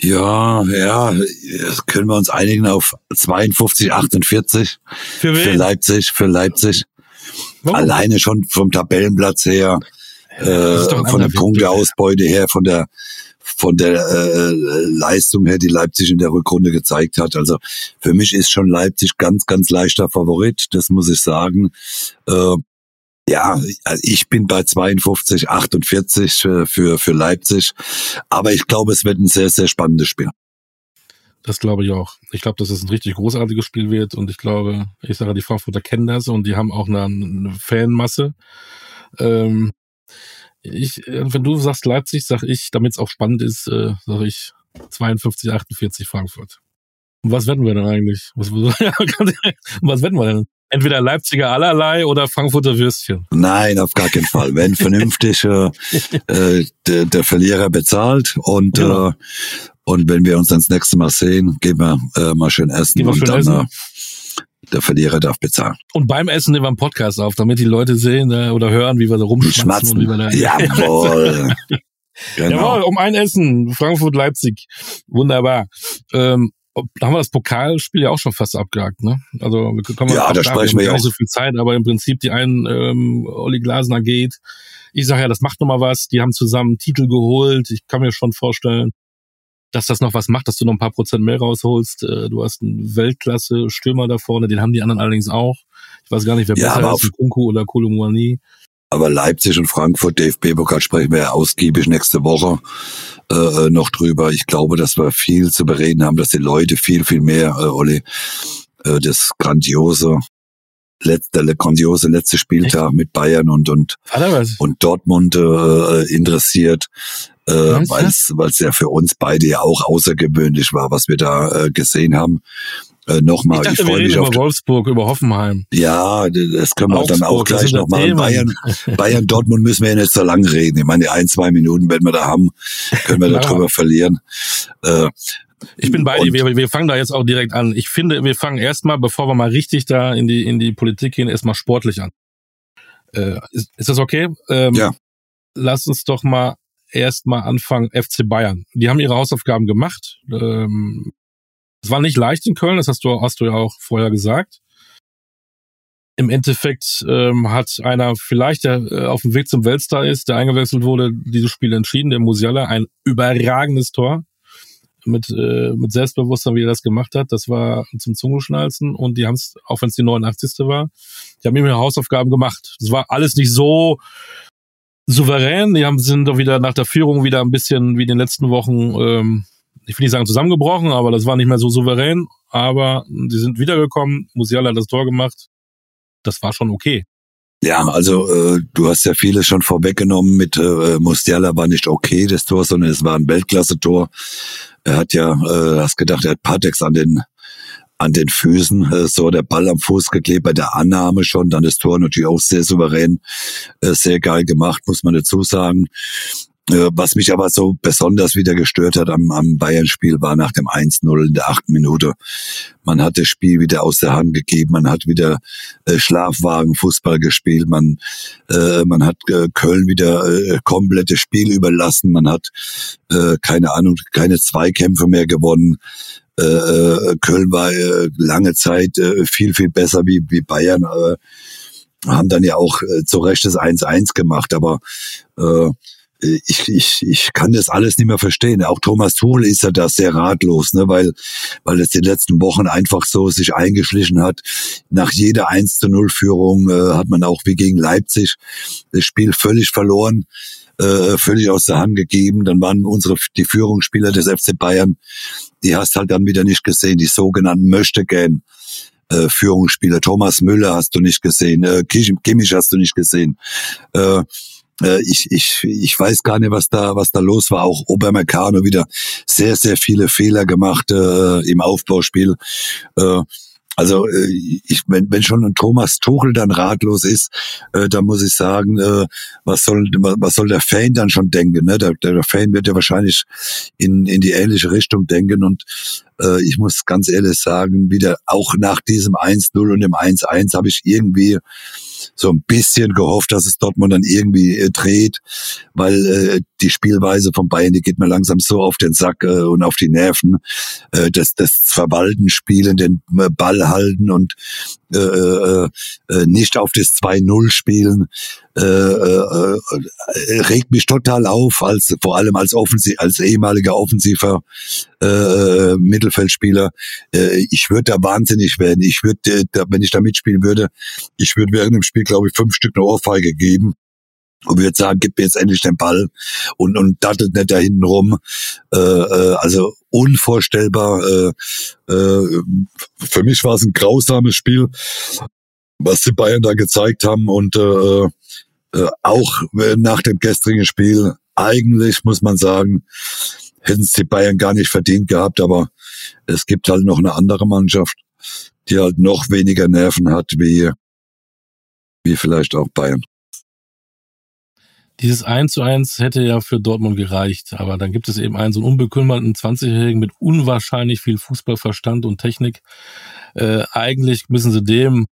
Ja, ja, das können wir uns einigen auf 52, 48 für, für Leipzig, für Leipzig. Warum? Alleine schon vom Tabellenplatz her, äh, von der Punkteausbeute her, von der von der äh, Leistung her, die Leipzig in der Rückrunde gezeigt hat. Also für mich ist schon Leipzig ganz, ganz leichter Favorit, das muss ich sagen. Äh, ja, also ich bin bei 52, 48 für, für, für Leipzig. Aber ich glaube, es wird ein sehr, sehr spannendes Spiel. Das glaube ich auch. Ich glaube, dass es ein richtig großartiges Spiel wird und ich glaube, ich sage, die Frankfurter kennen das und die haben auch eine, eine Fanmasse. Ähm, ich, äh, wenn du sagst Leipzig, sag ich, damit es auch spannend ist, äh, sage ich 52, 48 Frankfurt. Und was wetten wir denn eigentlich? Was, was wetten wir denn? Entweder Leipziger allerlei oder Frankfurter Würstchen. Nein, auf gar keinen Fall. Wenn vernünftig äh, äh, der, der Verlierer bezahlt und ja. äh, und wenn wir uns dann das nächste Mal sehen, gehen wir äh, mal schön essen. Gehen wir schön dann, essen. Der Verlierer darf bezahlen. Und beim Essen nehmen wir einen Podcast auf, damit die Leute sehen äh, oder hören, wie wir da rumschmatzen und wie wir da. Jawohl. genau. Jawohl, um ein Essen. Frankfurt, Leipzig. Wunderbar. Ähm, da haben wir das Pokalspiel ja auch schon fast abgehakt, ne? Also wir kommen ja, da sprechen wir ja nicht so viel Zeit, aber im Prinzip die einen ähm, Olli Glasner geht. Ich sage ja, das macht noch mal was. Die haben zusammen Titel geholt. Ich kann mir schon vorstellen, dass das noch was macht, dass du noch ein paar Prozent mehr rausholst. Äh, du hast einen Weltklasse-Stürmer da vorne, den haben die anderen allerdings auch. Ich weiß gar nicht, wer Ja, besser ist, Kunku oder Kolumani. Aber Leipzig und Frankfurt, DFB-Pokal sprechen wir ja ausgiebig nächste Woche äh, noch drüber. Ich glaube, dass wir viel zu bereden haben, dass die Leute viel, viel mehr, äh, Olli, äh, das grandiose, letzte, der grandiose letzte Spieltag mit Bayern und, und, und Dortmund äh, interessiert, äh, weil es weil es ja für uns beide ja auch außergewöhnlich war, was wir da äh, gesehen haben. Äh, Ich Nochmal, ich, dachte, wir freue mich auf über Wolfsburg, über Hoffenheim. ja, das können wir dann auch Augsburg, gleich sind noch doch machen. Bayern, Bayern, Dortmund müssen wir ja nicht so lange reden. Ich meine, ein, zwei Minuten, wenn wir da haben, können wir darüber verlieren. Äh, Ich bin bei dir. Wir, wir fangen da jetzt auch direkt an. Ich finde, wir fangen erstmal, bevor wir mal richtig da in die, in die Politik gehen, erstmal sportlich an. Äh, ist, ist das okay? Ähm, Ja. Lass uns doch mal erstmal anfangen. FC Bayern. Die haben ihre Hausaufgaben gemacht. Ähm, es war nicht leicht in Köln, das hast du, hast du ja auch vorher gesagt. Im Endeffekt ähm, hat einer vielleicht, der äh, auf dem Weg zum Weltstar ist, der eingewechselt wurde, dieses Spiel entschieden, der Musiala, ein überragendes Tor mit, äh, mit Selbstbewusstsein, wie er das gemacht hat. Das war zum Zungenschnalzen und die haben es, auch wenn es die 89. war, die haben ihre Hausaufgaben gemacht. Das war alles nicht so souverän. Die haben sind doch wieder nach der Führung wieder ein bisschen wie in den letzten Wochen, ähm, ich will nicht sagen zusammengebrochen, aber das war nicht mehr so souverän. Aber die sind wiedergekommen. Musiala hat das Tor gemacht. Das war schon okay. ja, also äh, du hast ja vieles schon vorweggenommen mit äh, Musiala war nicht okay, das Tor, sondern es war ein Weltklasse-Tor. Er hat ja, äh, hast gedacht, er hat Patex an den an den Füßen, äh, so der Ball am Fuß geklebt, bei der Annahme schon, dann das Tor natürlich auch sehr souverän, äh, sehr geil gemacht, muss man dazu sagen. Äh, Was mich aber so besonders wieder gestört hat am, am Bayern-Spiel war nach dem 1-0 in der achten Minute. Man hat das Spiel wieder aus der Hand gegeben, man hat wieder äh, Schlafwagen-Fußball gespielt, man, äh, man hat äh, Köln wieder äh, komplettes Spiel überlassen, man hat, äh, keine Ahnung, keine Zweikämpfe mehr gewonnen. Äh, äh, Köln war äh, lange Zeit äh, viel, viel besser wie, wie Bayern. Äh, haben dann ja auch äh, zu Recht das 1-1 gemacht, aber äh, ich, ich, ich kann das alles nicht mehr verstehen. Auch Thomas Tuchel ist ja da sehr ratlos, ne, weil, weil es die letzten Wochen einfach so sich eingeschlichen hat. Nach jeder 1 zu 0 Führung äh, hat man auch wie gegen Leipzig das Spiel völlig verloren, äh, völlig aus der Hand gegeben. Dann waren unsere, die Führungsspieler des FC Bayern, die hast halt dann wieder nicht gesehen, die sogenannten Möchtegern. Äh, Führungsspieler. Thomas Müller hast du nicht gesehen, äh, Kim- Kimmich hast du nicht gesehen. Äh, ich, ich, ich weiß gar nicht, was da, was da los war. Auch Obermeccano wieder sehr, sehr viele Fehler gemacht äh, im Aufbauspiel. Äh, also äh, ich, wenn, wenn schon ein Thomas Tuchel dann ratlos ist, äh, dann muss ich sagen, äh, was soll was soll der Fan dann schon denken? Ne? Der, der Fan wird ja wahrscheinlich in, in die ähnliche Richtung denken und äh, ich muss ganz ehrlich sagen, wieder auch nach diesem 1-0 und dem 1-1 habe ich irgendwie so ein bisschen gehofft, dass es Dortmund dann irgendwie äh, dreht, weil äh, die Spielweise von Bayern, die geht mir langsam so auf den Sack äh, und auf die Nerven. Äh, das, das Verwalten, Spielen, den äh, Ball halten und äh, äh, äh, nicht auf das 2-0 spielen, äh, äh, äh, regt mich total auf, als vor allem als Offensiv, als ehemaliger offensiver äh, Mittelfeldspieler. Äh, ich würde da wahnsinnig werden. Ich würde, wenn ich da mitspielen würde, ich würde während dem Spiel, glaube ich, fünf Stück eine Ohrfeige geben und würde sagen, gib mir jetzt endlich den Ball und, und dattelt nicht da hinten rum. Äh, äh, also unvorstellbar. Äh, äh, für mich war es ein grausames Spiel, was die Bayern da gezeigt haben und äh, äh, auch nach dem gestrigen Spiel eigentlich muss man sagen, hätten es die Bayern gar nicht verdient gehabt, aber es gibt halt noch eine andere Mannschaft, die halt noch weniger Nerven hat wie wie vielleicht auch Bayern. Dieses 1 zu 1 hätte ja für Dortmund gereicht, aber dann gibt es eben einen so unbekümmerten 20-Jährigen mit unwahrscheinlich viel Fußballverstand und Technik. Äh, eigentlich müssen sie dem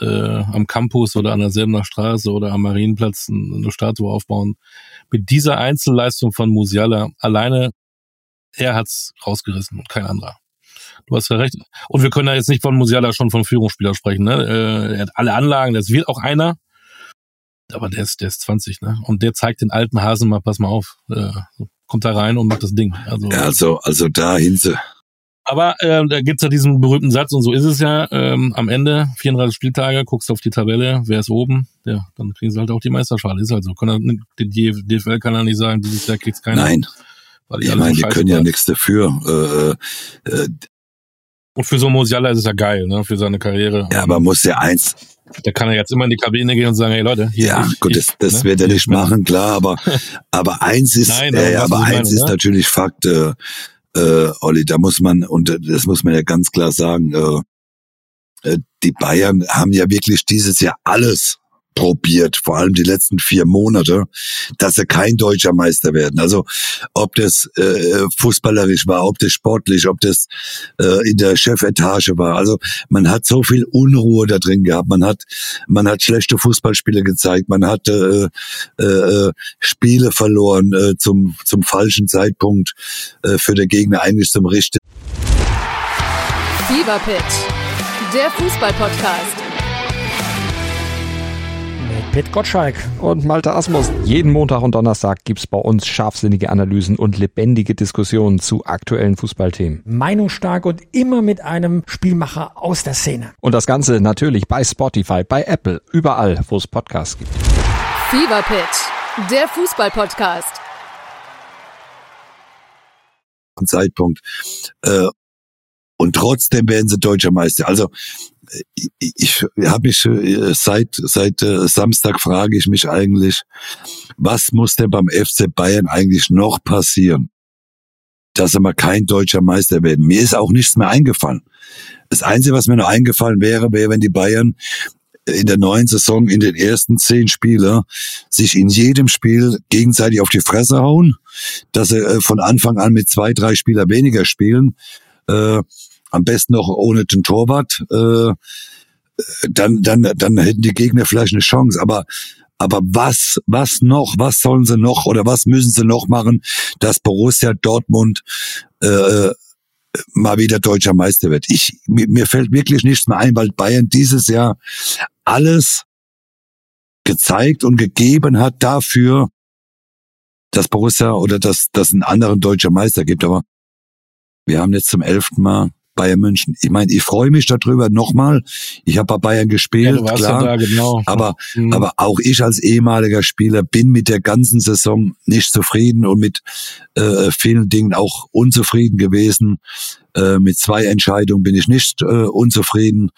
äh, am Campus oder an der Selbener Straße oder am Marienplatz eine Statue aufbauen. Mit dieser Einzelleistung von Musiala alleine, er hat's rausgerissen und kein anderer. Du hast ja recht. Und wir können ja jetzt nicht von Musiala schon von Führungsspieler sprechen. Ne? Äh, er hat alle Anlagen, das wird auch einer. Aber der ist, der ist 20, ne? Und der zeigt den alten Hasen mal, pass mal auf. Äh, kommt da rein und macht das Ding. Also, ja, also, also da hinse. Aber äh, da gibt's ja diesen berühmten Satz und so ist es ja. Ähm, am Ende 34 Spieltage, guckst auf die Tabelle, wer ist oben? Ja, dann kriegen sie halt auch die Meisterschale. Ist halt so. Kann die DFL kann ja nicht sagen, dieses Jahr kriegt's keiner. Nein. Ich meine, die können ja nichts dafür. Äh, äh, und für so Musiala ist es ja geil, ne, für seine Karriere. Ja, aber muss ja eins. Da kann er jetzt immer in die Kabine gehen und sagen, hey Leute, hier. Ja, ich, gut, das, das ne? wird er nicht machen, klar, aber, aber eins ist, Nein, aber, äh, aber eins meine, ist ne? natürlich Fakt, äh, äh, Olli, da muss man, und das muss man ja ganz klar sagen, äh, äh, die Bayern haben ja wirklich dieses Jahr alles probiert, vor allem die letzten vier Monate, dass sie kein deutscher Meister werden. Also ob das äh, fußballerisch war, ob das sportlich, ob das äh, in der Chefetage war. Also man hat so viel Unruhe da drin gehabt. Man hat man hat schlechte Fußballspiele gezeigt. Man hat äh, äh, Spiele verloren äh, zum zum falschen Zeitpunkt äh, für den Gegner eigentlich zum richtigen. Fever Pitch, der Fußballpodcast. Pet Gottschalk. Und Malte Asmus. Jeden Montag und Donnerstag gibt's bei uns scharfsinnige Analysen und lebendige Diskussionen zu aktuellen Fußballthemen. Meinungsstark und immer mit einem Spielmacher aus der Szene. Und das Ganze natürlich bei Spotify, bei Apple, überall, wo es Podcasts gibt. Fever Pitch, der Fußballpodcast. Zeitpunkt. Äh, und trotzdem werden sie deutscher Meister. Also ich, habe mich äh, seit seit äh, Samstag frage ich mich eigentlich, was muss denn beim FC Bayern eigentlich noch passieren, dass er mal kein deutscher Meister werden? Mir ist auch nichts mehr eingefallen. Das Einzige, was mir noch eingefallen wäre, wäre, wenn die Bayern in der neuen Saison in den ersten zehn Spielen sich in jedem Spiel gegenseitig auf die Fresse hauen, dass sie äh, von Anfang an mit zwei, drei Spieler weniger spielen. Äh, am besten noch ohne den Torwart, äh, dann, dann, dann hätten die Gegner vielleicht eine Chance. Aber, aber was, was noch, was sollen sie noch oder was müssen sie noch machen, dass Borussia Dortmund äh, mal wieder deutscher Meister wird? Ich, mir, fällt wirklich nichts mehr ein, weil Bayern dieses Jahr alles gezeigt und gegeben hat dafür, dass Borussia oder dass, dass einen anderen deutscher Meister gibt. Aber wir haben jetzt zum elften Mal Bayern München. Ich meine, ich freue mich darüber nochmal. Ich habe bei Bayern gespielt, ja, klar. Ja genau. Aber, mhm. aber auch ich als ehemaliger Spieler bin mit der ganzen Saison nicht zufrieden und mit äh, vielen Dingen auch unzufrieden gewesen. Äh, mit zwei Entscheidungen bin ich nicht äh, unzufrieden,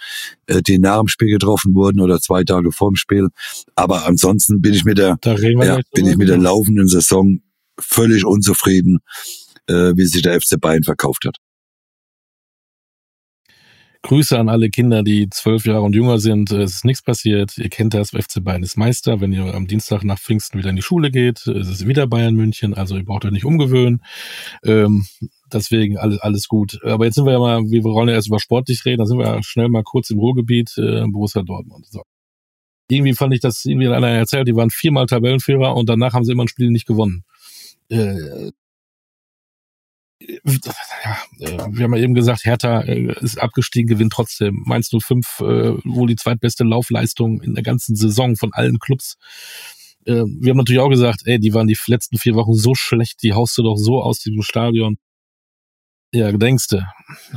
äh, die nach dem Spiel getroffen wurden oder zwei Tage vorm Spiel. Aber ansonsten bin ich mit der, ja, bin ich mit der laufenden Saison völlig unzufrieden, äh, wie sich der FC Bayern verkauft hat. Grüße an alle Kinder, die zwölf Jahre und jünger sind. Es ist nichts passiert. Ihr kennt das, FC Bayern ist Meister. Wenn ihr am Dienstag nach Pfingsten wieder in die Schule geht, ist es wieder Bayern München. Also ihr braucht euch nicht umgewöhnen. Ähm, deswegen alles, alles gut. Aber jetzt sind wir ja mal, wir wollen ja erst über sportlich reden, da sind wir ja schnell mal kurz im Ruhrgebiet, äh, Borussia Dortmund. So. Irgendwie fand ich das, irgendwie einer erzählt, die waren viermal Tabellenführer und danach haben sie immer ein Spiel nicht gewonnen. Äh, ja, äh, wir haben ja eben gesagt, Hertha äh, ist abgestiegen, gewinnt trotzdem. Mainz 05 äh, wohl die zweitbeste Laufleistung in der ganzen Saison von allen Clubs. Äh, wir haben natürlich auch gesagt, ey, die waren die letzten vier Wochen so schlecht, die haust du doch so aus diesem Stadion. Ja, denkste,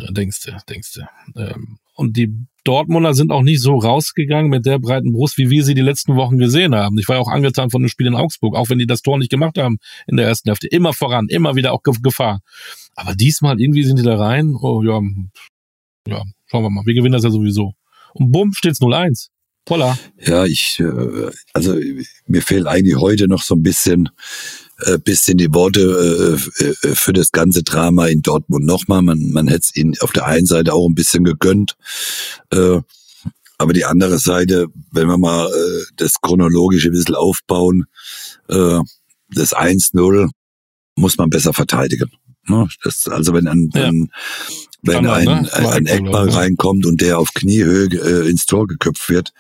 denkste, denkste. Ähm, und die Dortmunder sind auch nicht so rausgegangen mit der breiten Brust, wie wir sie die letzten Wochen gesehen haben. Ich war auch angetan von dem Spiel in Augsburg, auch wenn die das Tor nicht gemacht haben in der ersten Hälfte. Immer voran, immer wieder auch Gefahr. Aber diesmal irgendwie sind die da rein. Oh ja, ja, schauen wir mal. Wir gewinnen das ja sowieso. Und bumm, steht's 0-1. Voila. Ja, ich, äh, also mir fehlt eigentlich heute noch so ein bisschen äh, bisschen die Worte äh, äh, für das ganze Drama in Dortmund nochmal. Man, man hätte es ihnen auf der einen Seite auch ein bisschen gegönnt. Äh, aber die andere Seite, wenn wir mal äh, das chronologische ein bisschen aufbauen, äh, das 1-0 muss man besser verteidigen. Ne? Das, also wenn ein, ja. ein wenn ein, ne? ein, ein Eckball reinkommt und der auf Kniehöhe äh, ins Tor geköpft wird,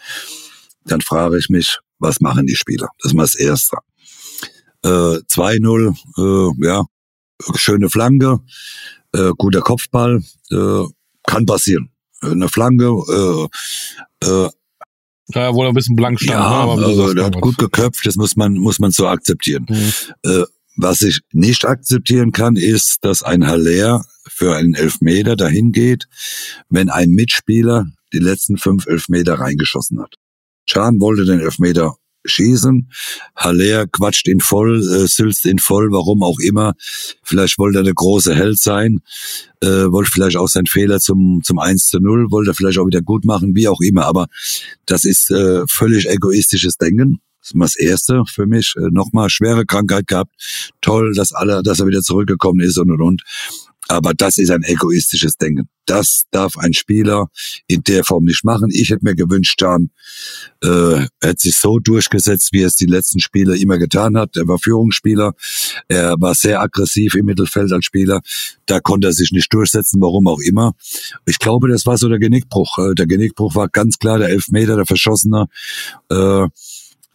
dann frage ich mich, was machen die Spieler? Das ist mal das Erste. Äh, 2-0, äh, ja, schöne Flanke, äh, guter Kopfball. Äh, kann passieren. Eine Flanke, äh, äh, ja, wohl ein bisschen blank stand. ja, ne, aber also, der hat gut geköpft, das muss man, muss man so akzeptieren. Mhm. Äh, was ich nicht akzeptieren kann, ist, dass ein Haller für einen Elfmeter dahin geht, wenn ein Mitspieler die letzten fünf Elfmeter reingeschossen hat. Can wollte den Elfmeter schießen, Haller quatscht ihn voll, äh, sülzt ihn voll, warum auch immer. Vielleicht wollte er eine große Held sein, äh, wollte vielleicht auch seinen Fehler zum, zum 1 zu 0, wollte er vielleicht auch wieder gut machen, wie auch immer. Aber das ist äh, völlig egoistisches Denken. Das ist mal das Erste für mich. Äh, Nochmal schwere Krankheit gehabt. Toll, dass alle, dass er wieder zurückgekommen ist und und und. Aber das ist ein egoistisches Denken. Das darf ein Spieler in der Form nicht machen. Ich hätte mir gewünscht, Can äh, hätte sich so durchgesetzt, wie es die letzten Spiele immer getan hat. Er war Führungsspieler, er war sehr aggressiv im Mittelfeld als Spieler. Da konnte er sich nicht durchsetzen, warum auch immer. Ich glaube, das war so der Genickbruch. Äh, Der Genickbruch war ganz klar der Elfmeter, der Verschossene. Äh,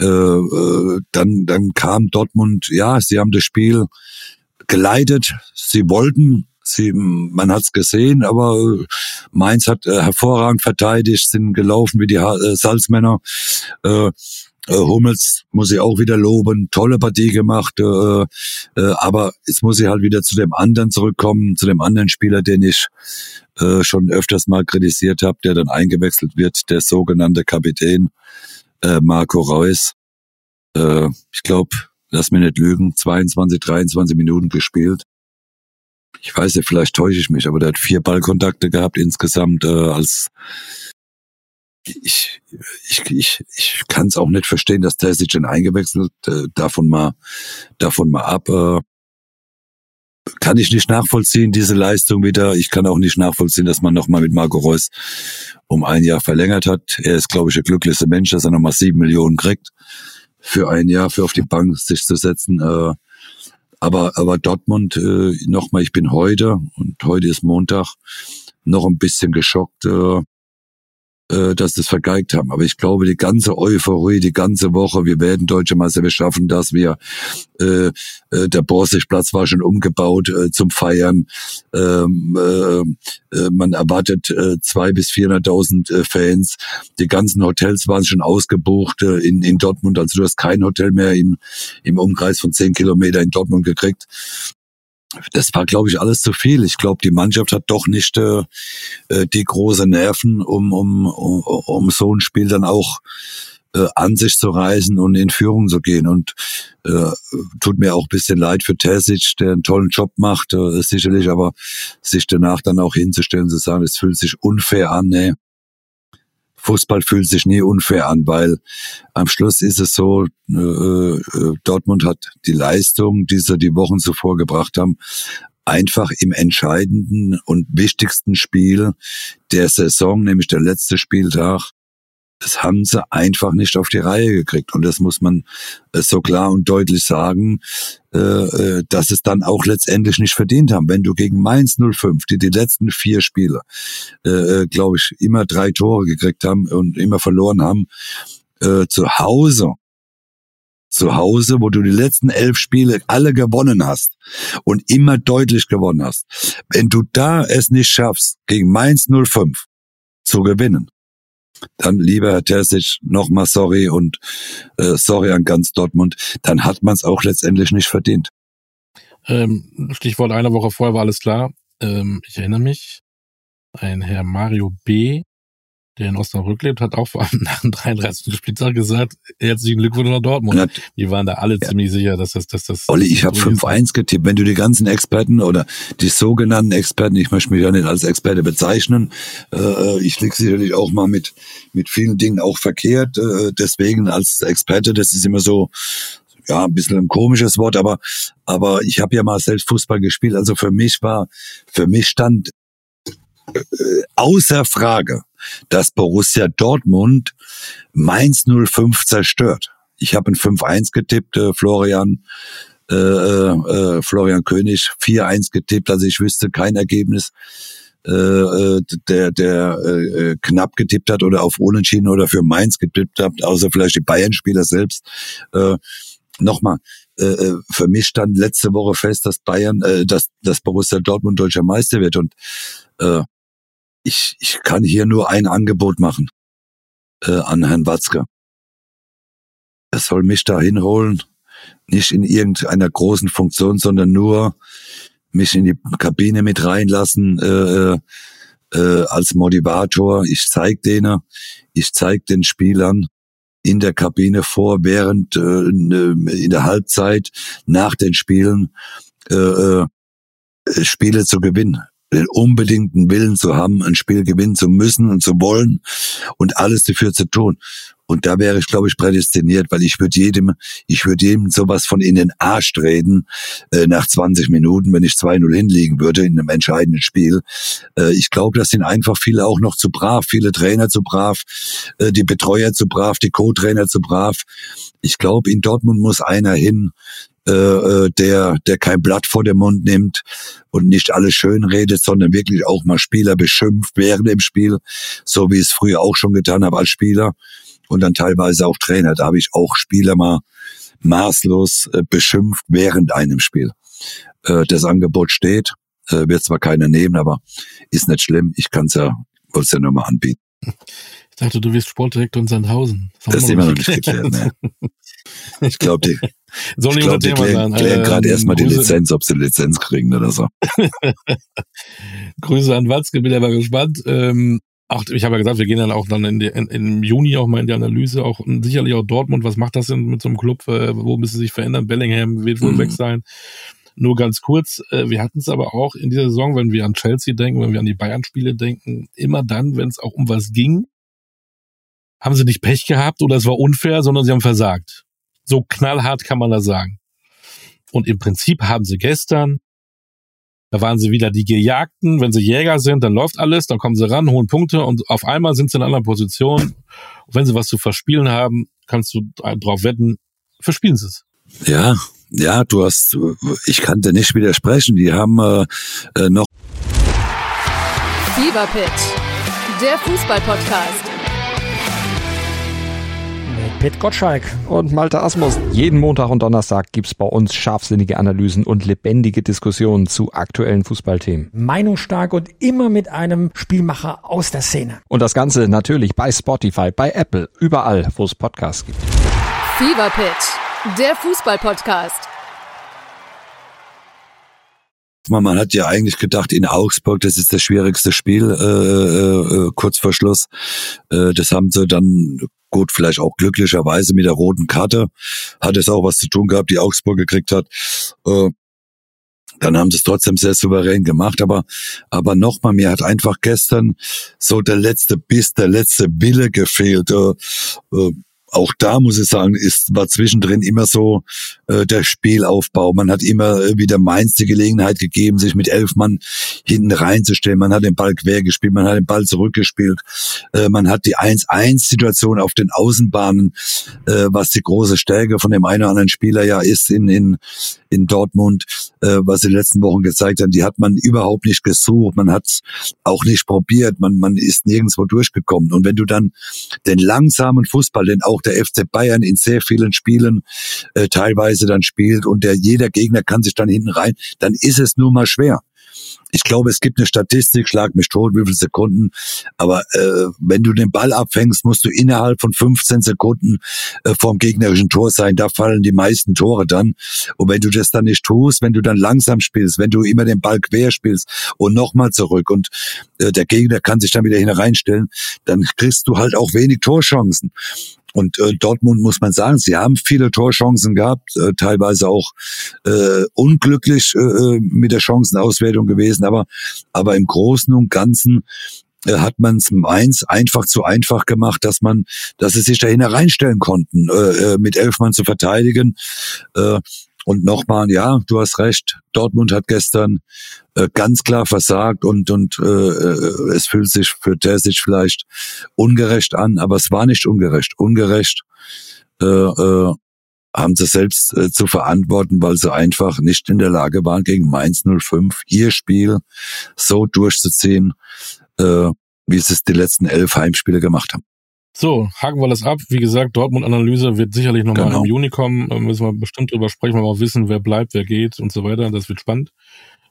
äh, äh, dann, dann kam Dortmund, ja, sie haben das Spiel geleitet, sie wollten, sie, man hat's gesehen, aber äh, Mainz hat äh, hervorragend verteidigt, sind gelaufen wie die Ha- äh, Salzmänner. Äh, äh, Hummels muss ich auch wieder loben, tolle Partie gemacht, äh, äh, aber jetzt muss ich halt wieder zu dem anderen zurückkommen, zu dem anderen Spieler, den ich äh, schon öfters mal kritisiert habe, der dann eingewechselt wird, der sogenannte Kapitän äh, Marco Reus. Äh, ich glaube, lass mich nicht lügen, 22, 23 Minuten gespielt. Ich weiß nicht, vielleicht täusche ich mich, aber der hat vier Ballkontakte gehabt insgesamt äh, als ich, ich, ich, ich kann es auch nicht verstehen, dass der sich denn eingewechselt, äh, davon mal, davon mal ab. Äh, kann ich nicht nachvollziehen, diese Leistung wieder. Ich kann auch nicht nachvollziehen, dass man nochmal mit Marco Reus um ein Jahr verlängert hat. Er ist, glaube ich, der glücklichste Mensch, dass er nochmal sieben Millionen kriegt für ein Jahr, für auf die Bank sich zu setzen. Äh, aber, aber Dortmund, äh, nochmal, ich bin heute, und heute ist Montag, noch ein bisschen geschockt, äh, äh, dass das vergeigt haben. Aber ich glaube, die ganze Euphorie, die ganze Woche, wir werden Deutsche Meister, wir schaffen das, wir, äh, äh, der Borsigplatz war schon umgebaut äh, zum Feiern. Ähm, äh, äh, man erwartet äh, zwei bis 400.000 äh, Fans. Die ganzen Hotels waren schon ausgebucht äh, in, in Dortmund. Also du hast kein Hotel mehr in, im Umkreis von zehn Kilometer in Dortmund gekriegt. Das war, glaube ich, alles zu viel. Ich glaube, die Mannschaft hat doch nicht äh, äh, die große Nerven, um, um, um, um so ein Spiel dann auch äh, an sich zu reißen und in Führung zu gehen. Und äh, tut mir auch ein bisschen leid für Terzic, der einen tollen Job macht, äh, sicherlich, aber sich danach dann auch hinzustellen, zu sagen, es fühlt sich unfair an, nee. Fußball fühlt sich nie unfair an, weil am Schluss ist es so, äh, äh, Dortmund hat die Leistung, die sie die Wochen zuvor gebracht haben, einfach im entscheidenden und wichtigsten Spiel der Saison, nämlich der letzte Spieltag, das haben sie einfach nicht auf die Reihe gekriegt. Und das muss man äh, so klar und deutlich sagen, äh, äh, dass es dann auch letztendlich nicht verdient haben. Wenn du gegen Mainz 05, die die letzten vier Spiele, glaube ich, immer drei Tore gekriegt haben und immer verloren haben, zu Hause, zu Hause, wo du die letzten elf Spiele alle gewonnen hast und immer deutlich gewonnen hast. Wenn du da es nicht schaffst, gegen Mainz 05 zu gewinnen, dann lieber Herr Terzic, nochmal sorry und äh, sorry an ganz Dortmund, dann hat man es auch letztendlich nicht verdient. Ähm, Stichwort eine Woche vorher war alles klar. Ähm, ich erinnere mich, ein Herr Mario B., der in Osnabrück lebt, hat auch vor allem nach dem 33. Spieltag gesagt, herzlichen Glückwunsch nach Dortmund. Ja. Die waren da alle ziemlich sicher, dass das, dass das. Olli, ich habe so ist. 5-1 getippt. Wenn du die ganzen Experten oder die sogenannten Experten, ich möchte mich ja nicht als Experte bezeichnen, äh, ich liege sicherlich auch mal mit, mit vielen Dingen auch verkehrt. Äh, deswegen als Experte, das ist immer so, ja, ein bisschen ein komisches Wort, aber, aber ich habe ja mal selbst Fußball gespielt. Also für mich war, für mich stand äh, außer Frage, dass Borussia Dortmund Mainz 05 zerstört. Ich habe ein 5-1 getippt, äh, Florian, äh, äh, Florian König 4-1 getippt, also ich wüsste kein Ergebnis, äh, äh, der, der äh, knapp getippt hat oder auf Unentschieden oder für Mainz getippt hat, außer vielleicht die Bayern-Spieler selbst. Äh, Nochmal, äh, äh, für mich stand letzte Woche fest, dass Bayern, äh, dass, dass Borussia Dortmund deutscher Meister wird und äh, ich, ich kann hier nur ein Angebot machen äh, an Herrn Watzke. Er soll mich da hinholen, nicht in irgendeiner großen Funktion, sondern nur mich in die Kabine mit reinlassen äh, äh, als Motivator. Ich zeig denen, ich zeig den Spielern in der Kabine vor, während äh, in der Halbzeit, nach den Spielen äh, äh Spiele zu gewinnen den unbedingten Willen zu haben, ein Spiel gewinnen zu müssen und zu wollen und alles dafür zu tun. Und da wäre ich, glaube ich, prädestiniert, weil ich würde jedem, ich würde jedem sowas von in den Arsch treten äh, nach 20 Minuten, wenn ich 2-0 hinlegen würde in einem entscheidenden Spiel. Äh, ich glaube, das sind einfach viele auch noch zu brav, viele Trainer zu brav, äh, die Betreuer zu brav, die Co-Trainer zu brav. Ich glaube, in Dortmund muss einer hin, äh, äh, der, der kein Blatt vor den Mund nimmt und nicht alles schön redet, sondern wirklich auch mal Spieler beschimpft während dem Spiel, so wie ich es früher auch schon getan habe als Spieler und dann teilweise auch Trainer. Da habe ich auch Spieler mal maßlos äh, beschimpft während einem Spiel. Äh, das Angebot steht, äh, wird zwar keiner nehmen, aber ist nicht schlimm. Ich kann es ja, wollte es ja nur mal anbieten. Ich dachte, du wirst Sportdirektor in Sandhausen. Das, das ist immer noch nicht geklärt. Ne? Ich glaube, die, Soll ich glaub, die klären, klären gerade ähm, erstmal die Lizenz, ob sie die Lizenz kriegen oder so. Grüße an Watzke, bin aber gespannt. Ähm, auch, ich habe ja gesagt, wir gehen dann auch dann in die, in, im Juni auch mal in die Analyse, auch sicherlich auch Dortmund, was macht das denn mit so einem Club, äh, wo müssen sie sich verändern? Bellingham wird wohl mhm. weg sein. Nur ganz kurz, äh, wir hatten es aber auch in dieser Saison, wenn wir an Chelsea denken, wenn wir an die Bayern-Spiele denken, immer dann, wenn es auch um was ging, haben sie nicht Pech gehabt oder es war unfair, sondern sie haben versagt. So knallhart kann man das sagen. Und im Prinzip haben sie gestern, da waren sie wieder die Gejagten. Wenn sie Jäger sind, dann läuft alles, dann kommen sie ran, holen Punkte und auf einmal sind sie in einer anderen Position. Und wenn sie was zu verspielen haben, kannst du drauf wetten, verspielen sie es. Ja, ja, du hast, ich kann dir nicht widersprechen. Die haben äh, äh noch. Fever Pitch, der Fußballpodcast. Pit Gottschalk und Malte Asmus. Jeden Montag und Donnerstag gibt's bei uns scharfsinnige Analysen und lebendige Diskussionen zu aktuellen Fußballthemen. Meinungsstark und immer mit einem Spielmacher aus der Szene. Und das Ganze natürlich bei Spotify, bei Apple, überall, wo es Podcasts gibt. Fever Pitch, der Fußballpodcast. Man hat ja eigentlich gedacht, in Augsburg, das ist das schwierigste Spiel äh, äh, äh kurz vor Schluss. Äh, das haben sie dann Gut, vielleicht auch glücklicherweise mit der roten Karte hat es auch was zu tun gehabt, die Augsburg gekriegt hat. Äh, dann haben sie es trotzdem sehr souverän gemacht, aber aber nochmal, mir hat einfach gestern so der letzte Biss, der letzte Wille gefehlt. Äh, äh, auch da muss ich sagen, ist war zwischendrin immer so äh, der Spielaufbau. Man hat immer äh, wieder Mainz die Gelegenheit gegeben, sich mit elf Mann hinten reinzustellen. Man hat den Ball quer gespielt, man hat den Ball zurückgespielt. Äh, man hat die 1-1-Situation auf den Außenbahnen, äh, was die große Stärke von dem einen oder anderen Spieler ja ist in, in, in Dortmund, äh, was in den letzten Wochen gezeigt hat. Die hat man überhaupt nicht gesucht. Man hat auch nicht probiert. Man, man ist nirgendwo durchgekommen. Und wenn du dann den langsamen Fußball, den auch der FC Bayern in sehr vielen Spielen äh, teilweise dann spielt und der jeder Gegner kann sich dann hinten rein, dann ist es nun mal schwer. Ich glaube, es gibt eine Statistik, schlag mich tot, wie viele Sekunden. Aber äh, wenn du den Ball abfängst, musst du innerhalb von 15 Sekunden äh, vom gegnerischen Tor sein. Da fallen die meisten Tore dann. Und wenn du das dann nicht tust, wenn du dann langsam spielst, wenn du immer den Ball quer spielst und nochmal zurück und äh, der Gegner kann sich dann wieder hineinstellen, dann kriegst du halt auch wenig Torchancen. Und äh, Dortmund muss man sagen, sie haben viele Torchancen gehabt, äh, teilweise auch äh, unglücklich äh, mit der Chancenauswertung gewesen, aber aber im Großen und Ganzen äh, hat man es Mainz einfach zu einfach gemacht, dass man, dass sie sich dahin reinstellen konnten, äh, äh, mit elf Mann zu verteidigen. Äh, und nochmal, ja, du hast recht. Dortmund hat gestern äh, ganz klar versagt und und äh, äh, es fühlt sich für der sich vielleicht ungerecht an, aber es war nicht ungerecht. Ungerecht äh, äh, haben sie selbst äh, zu verantworten, weil sie einfach nicht in der Lage waren, gegen Mainz 05 ihr Spiel so durchzuziehen, äh, wie sie es die letzten elf Heimspiele gemacht haben. So, haken wir das ab. Wie gesagt, Dortmund-Analyse wird sicherlich nochmal genau. im Juni kommen. Da müssen wir bestimmt drüber sprechen, weil wir auch wissen, wer bleibt, wer geht und so weiter. Das wird spannend.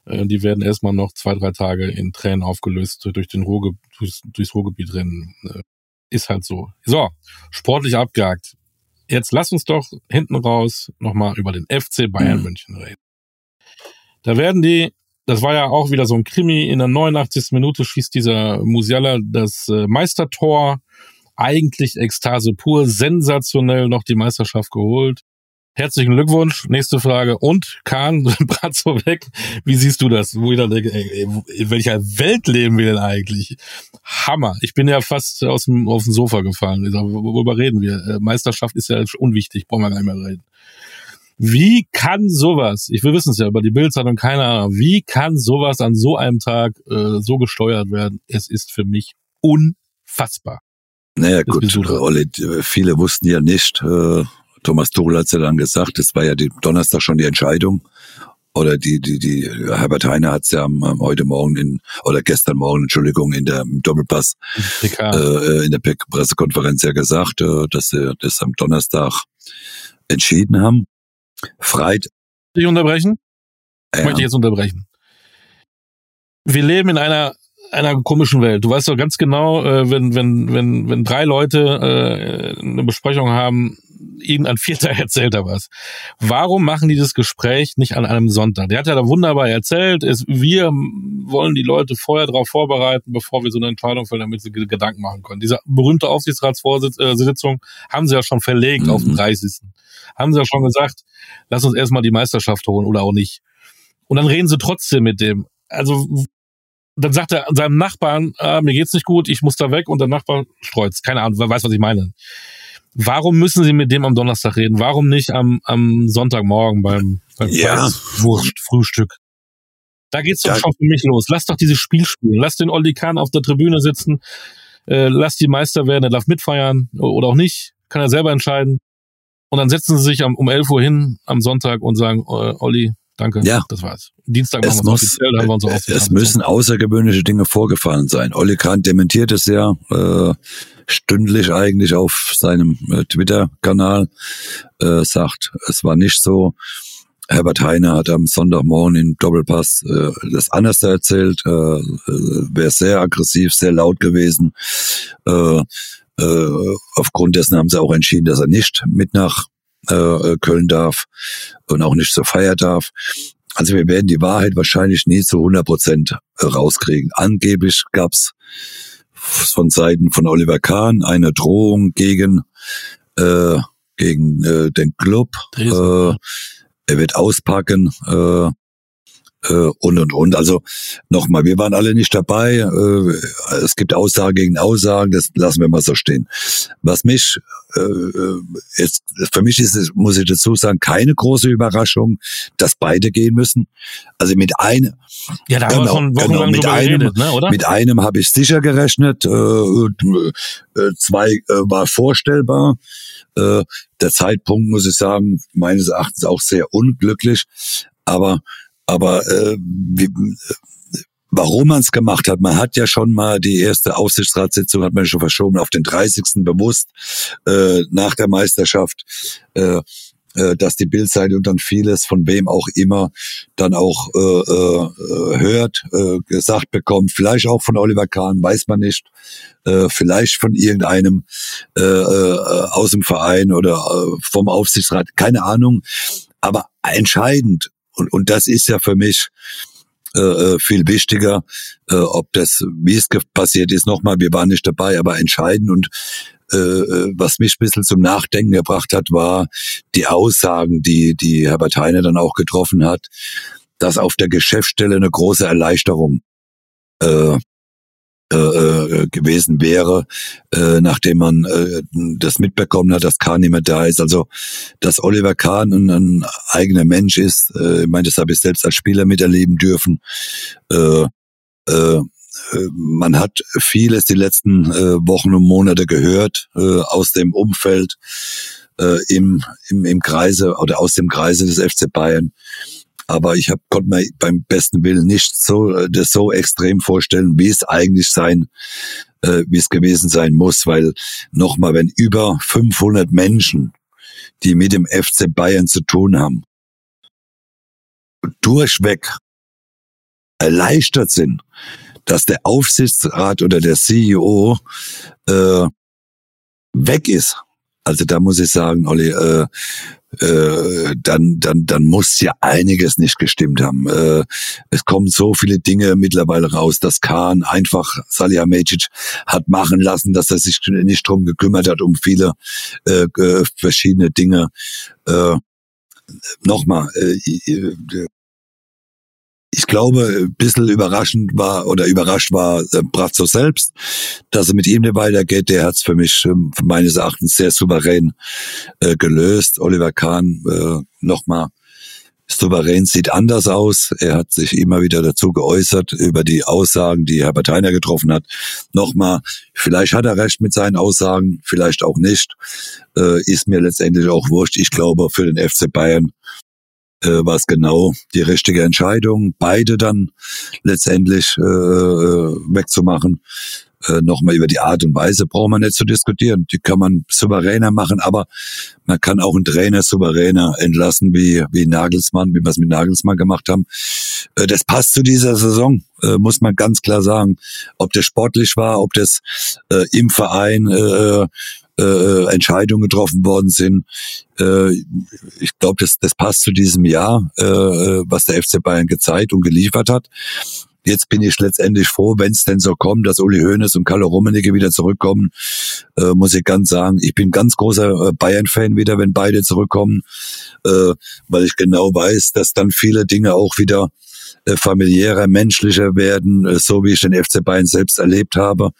Äh, die werden erstmal noch zwei, drei Tage in Tränen aufgelöst durch den Ruhrge durchs, durchs Ruhrgebiet rennen. Äh, ist halt so. So, sportlich abgehakt. Jetzt lass uns doch hinten raus nochmal über den FC Bayern mhm. München reden. Da werden die, das war ja auch wieder so ein Krimi, in der 89. Minute schießt dieser Musiala das äh, Meistertor. Eigentlich Ekstase pur, sensationell noch die Meisterschaft geholt. Herzlichen Glückwunsch. Nächste Frage. Und Kahn, Bratzo weg. Wie siehst du das? Wo ich dann denke, ey, in welcher Welt leben wir denn eigentlich? Hammer. Ich bin ja fast aus dem, auf dem Sofa gefallen. Sag, worüber reden wir? Äh, Meisterschaft ist ja unwichtig. Brauchen wir gar nicht mehr reden. Wie kann sowas, ich will wissen es ja über die Bildzeitung, keine Ahnung, wie kann sowas an so einem Tag äh, so gesteuert werden? Es ist für mich unfassbar. Naja, gut, Olli, viele wussten ja nicht, äh, Thomas Tuchel hat ja dann gesagt, es war ja die, Donnerstag schon die Entscheidung. Oder die, die, die, Herbert Heine hat es ja am, heute Morgen in, oder gestern Morgen, Entschuldigung, in der im Doppelpass, äh, in der Pressekonferenz ja gesagt, äh, dass sie das am Donnerstag entschieden haben. Freit. Ich unterbrechen? Ja. Ich möchte jetzt unterbrechen. Wir leben in einer einer komischen Welt. Du weißt doch ganz genau, äh, wenn wenn wenn wenn drei Leute äh, eine Besprechung haben, irgendein Vierter erzählt da was. Warum machen die das Gespräch nicht an einem Sonntag? Der hat ja da wunderbar erzählt, ist, wir wollen die Leute vorher darauf vorbereiten, bevor wir so eine Entscheidung fällen, damit sie Gedanken machen können. Diese berühmte Aufsichtsratssitzung äh, haben sie ja schon verlegt mhm. auf den 30. Haben sie ja schon gesagt, lass uns erstmal die Meisterschaft holen oder auch nicht. Und dann reden sie trotzdem mit dem. Also dann sagt er seinem Nachbarn, ah, mir geht's nicht gut, ich muss da weg und der Nachbar streut's. Keine Ahnung, wer weiß, was ich meine. Warum müssen Sie mit dem am Donnerstag reden? Warum nicht am, am Sonntagmorgen beim, beim ja. Frühstück? Da geht's doch schon für mich los. Lass doch dieses Spiel spielen. Lass den Olli Kahn auf der Tribüne sitzen. Äh, lass die Meister werden. Er darf mitfeiern oder auch nicht. Kann er selber entscheiden. Und dann setzen sie sich am, um 11 Uhr hin am Sonntag und sagen, äh, Olli, danke, ja. das war's. Dienstag machen wir es offiziell, haben wir uns auch Es müssen außergewöhnliche Dinge vorgefallen sein. Olli Kahn dementiert es ja äh, stündlich eigentlich auf seinem äh, Twitter-Kanal, äh, sagt, es war nicht so. Herbert Heine hat am Sonntagmorgen in Doppelpass äh, das anders erzählt, äh, äh, wäre sehr aggressiv, sehr laut gewesen. Äh, äh, aufgrund dessen haben sie auch entschieden, dass er nicht mit nach äh, Köln darf und auch nicht zur Feier darf. Also wir werden die Wahrheit wahrscheinlich nie zu 100 Prozent äh, rauskriegen. Angeblich gab's von Seiten von Oliver Kahn eine Drohung gegen äh, gegen äh, den Club. Äh, er wird auspacken. Äh, äh, und und und. Also nochmal, wir waren alle nicht dabei. Äh, es gibt Aussagen gegen Aussagen, das lassen wir mal so stehen. Was mich äh, jetzt, für mich ist es, muss ich dazu sagen, keine große Überraschung, dass beide gehen müssen. Also mit einem, ja, da genau, haben wir genau, mit einem, geredet, ne, oder? mit einem habe ich sicher gerechnet. Äh, äh, zwei äh, war vorstellbar. Äh, der Zeitpunkt muss ich sagen, meines Erachtens auch sehr unglücklich. Aber aber äh, wie, warum man es gemacht hat, man hat ja schon mal die erste Aufsichtsratssitzung hat man schon verschoben auf den 30. bewusst äh, nach der Meisterschaft. Äh, äh, dass die Bildzeitung dann vieles von wem auch immer dann auch äh, äh, hört, äh, gesagt bekommt, vielleicht auch von Oliver Kahn, weiß man nicht, äh, vielleicht von irgendeinem äh, äh, aus dem Verein oder äh, vom Aufsichtsrat, keine Ahnung. Aber entscheidend und, und das ist ja für mich äh, äh, viel wichtiger, äh, ob das, wie es passiert ist, nochmal, wir waren nicht dabei, aber entscheidend und äh, äh, was mich ein bisschen zum Nachdenken gebracht hat, war die Aussagen, die, die Herbert Heine dann auch getroffen hat, dass auf der Geschäftsstelle eine große Erleichterung äh, äh, äh, gewesen wäre, äh, nachdem man äh, das mitbekommen hat, dass Kahn nicht mehr da ist. Also, dass Oliver Kahn ein, ein eigener Mensch ist, äh, ich meine, das habe ich selbst als Spieler miterleben dürfen. Äh, äh, man hat vieles die letzten äh, Wochen und Monate gehört äh, aus dem Umfeld äh, im, im, im Kreise oder aus dem Kreise des FC Bayern. Aber ich hab, konnte mir beim besten Willen nicht so äh, das so extrem vorstellen, wie es eigentlich sein, äh, wie es gewesen sein muss, weil nochmal, wenn über 500 Menschen, die mit dem FC Bayern zu tun haben, durchweg erleichtert sind, dass der Aufsichtsrat oder der CEO äh, weg ist. Also da muss ich sagen, Olli, äh, äh, dann, dann, dann muss ja einiges nicht gestimmt haben. Äh, es kommen so viele Dinge mittlerweile raus, dass Kahn einfach Salihamidzic hat machen lassen, dass er sich nicht drum gekümmert hat, um viele äh, verschiedene Dinge. Äh, Nochmal, äh, ich glaube, ein bisschen überraschend war oder überrascht war äh, Brazzo selbst, dass er mit ihm weitergeht. Der hat es für mich äh, meines Erachtens sehr souverän äh, gelöst. Oliver Kahn äh, nochmal souverän sieht anders aus. Er hat sich immer wieder dazu geäußert über die Aussagen, die Herbert Heiner getroffen hat. Nochmal, vielleicht hat er recht mit seinen Aussagen, vielleicht auch nicht. Äh, ist mir letztendlich auch wurscht. Ich glaube, für den FC Bayern äh, war es genau die richtige Entscheidung, beide dann letztendlich äh, äh wegzumachen. Äh, Nochmal über die Art und Weise braucht man nicht zu diskutieren. Die kann man souveräner machen, aber man kann auch einen Trainer souveräner entlassen, wie, wie Nagelsmann, wie wir es mit Nagelsmann gemacht haben. Äh, das passt zu dieser Saison, äh, muss man ganz klar sagen. Ob das sportlich war, ob das äh, im Verein äh, äh, Entscheidungen getroffen worden sind. Äh, ich glaube, das, das passt zu diesem Jahr, äh, was der FC Bayern gezeigt und geliefert hat. Jetzt bin ich letztendlich froh, wenn es denn so kommt, dass Uli Hoeneß und Kalle Rummenigge wieder zurückkommen, äh, muss ich ganz sagen. Ich bin ganz großer äh, Bayern-Fan wieder, wenn beide zurückkommen, äh, weil ich genau weiß, dass dann viele Dinge auch wieder äh, familiärer, menschlicher werden, äh, so wie ich den FC Bayern selbst erlebt habe.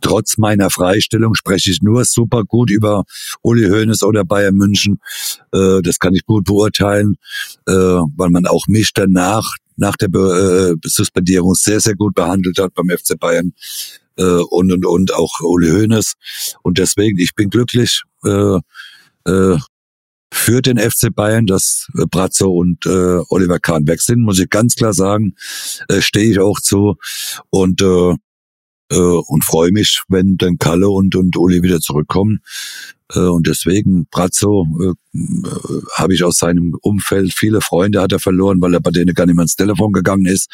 Trotz meiner Freistellung spreche ich nur super gut über Uli Hoeneß oder Bayern München. Äh, das kann ich gut beurteilen, weil man auch mich danach, nach der Suspendierung sehr, sehr gut behandelt hat beim FC Bayern und, und, und auch Uli Hoeneß. Und deswegen, ich bin glücklich, für den FC Bayern, dass äh, Brazzo und äh, Oliver Kahn weg sind, muss ich ganz klar sagen, äh, stehe ich auch zu und äh, äh, und freue mich, wenn dann Kalle und und Uli wieder zurückkommen. Äh, und deswegen Brazzo äh, äh, habe ich aus seinem Umfeld viele Freunde hat er verloren, weil er bei denen gar nicht mehr ins Telefon gegangen ist,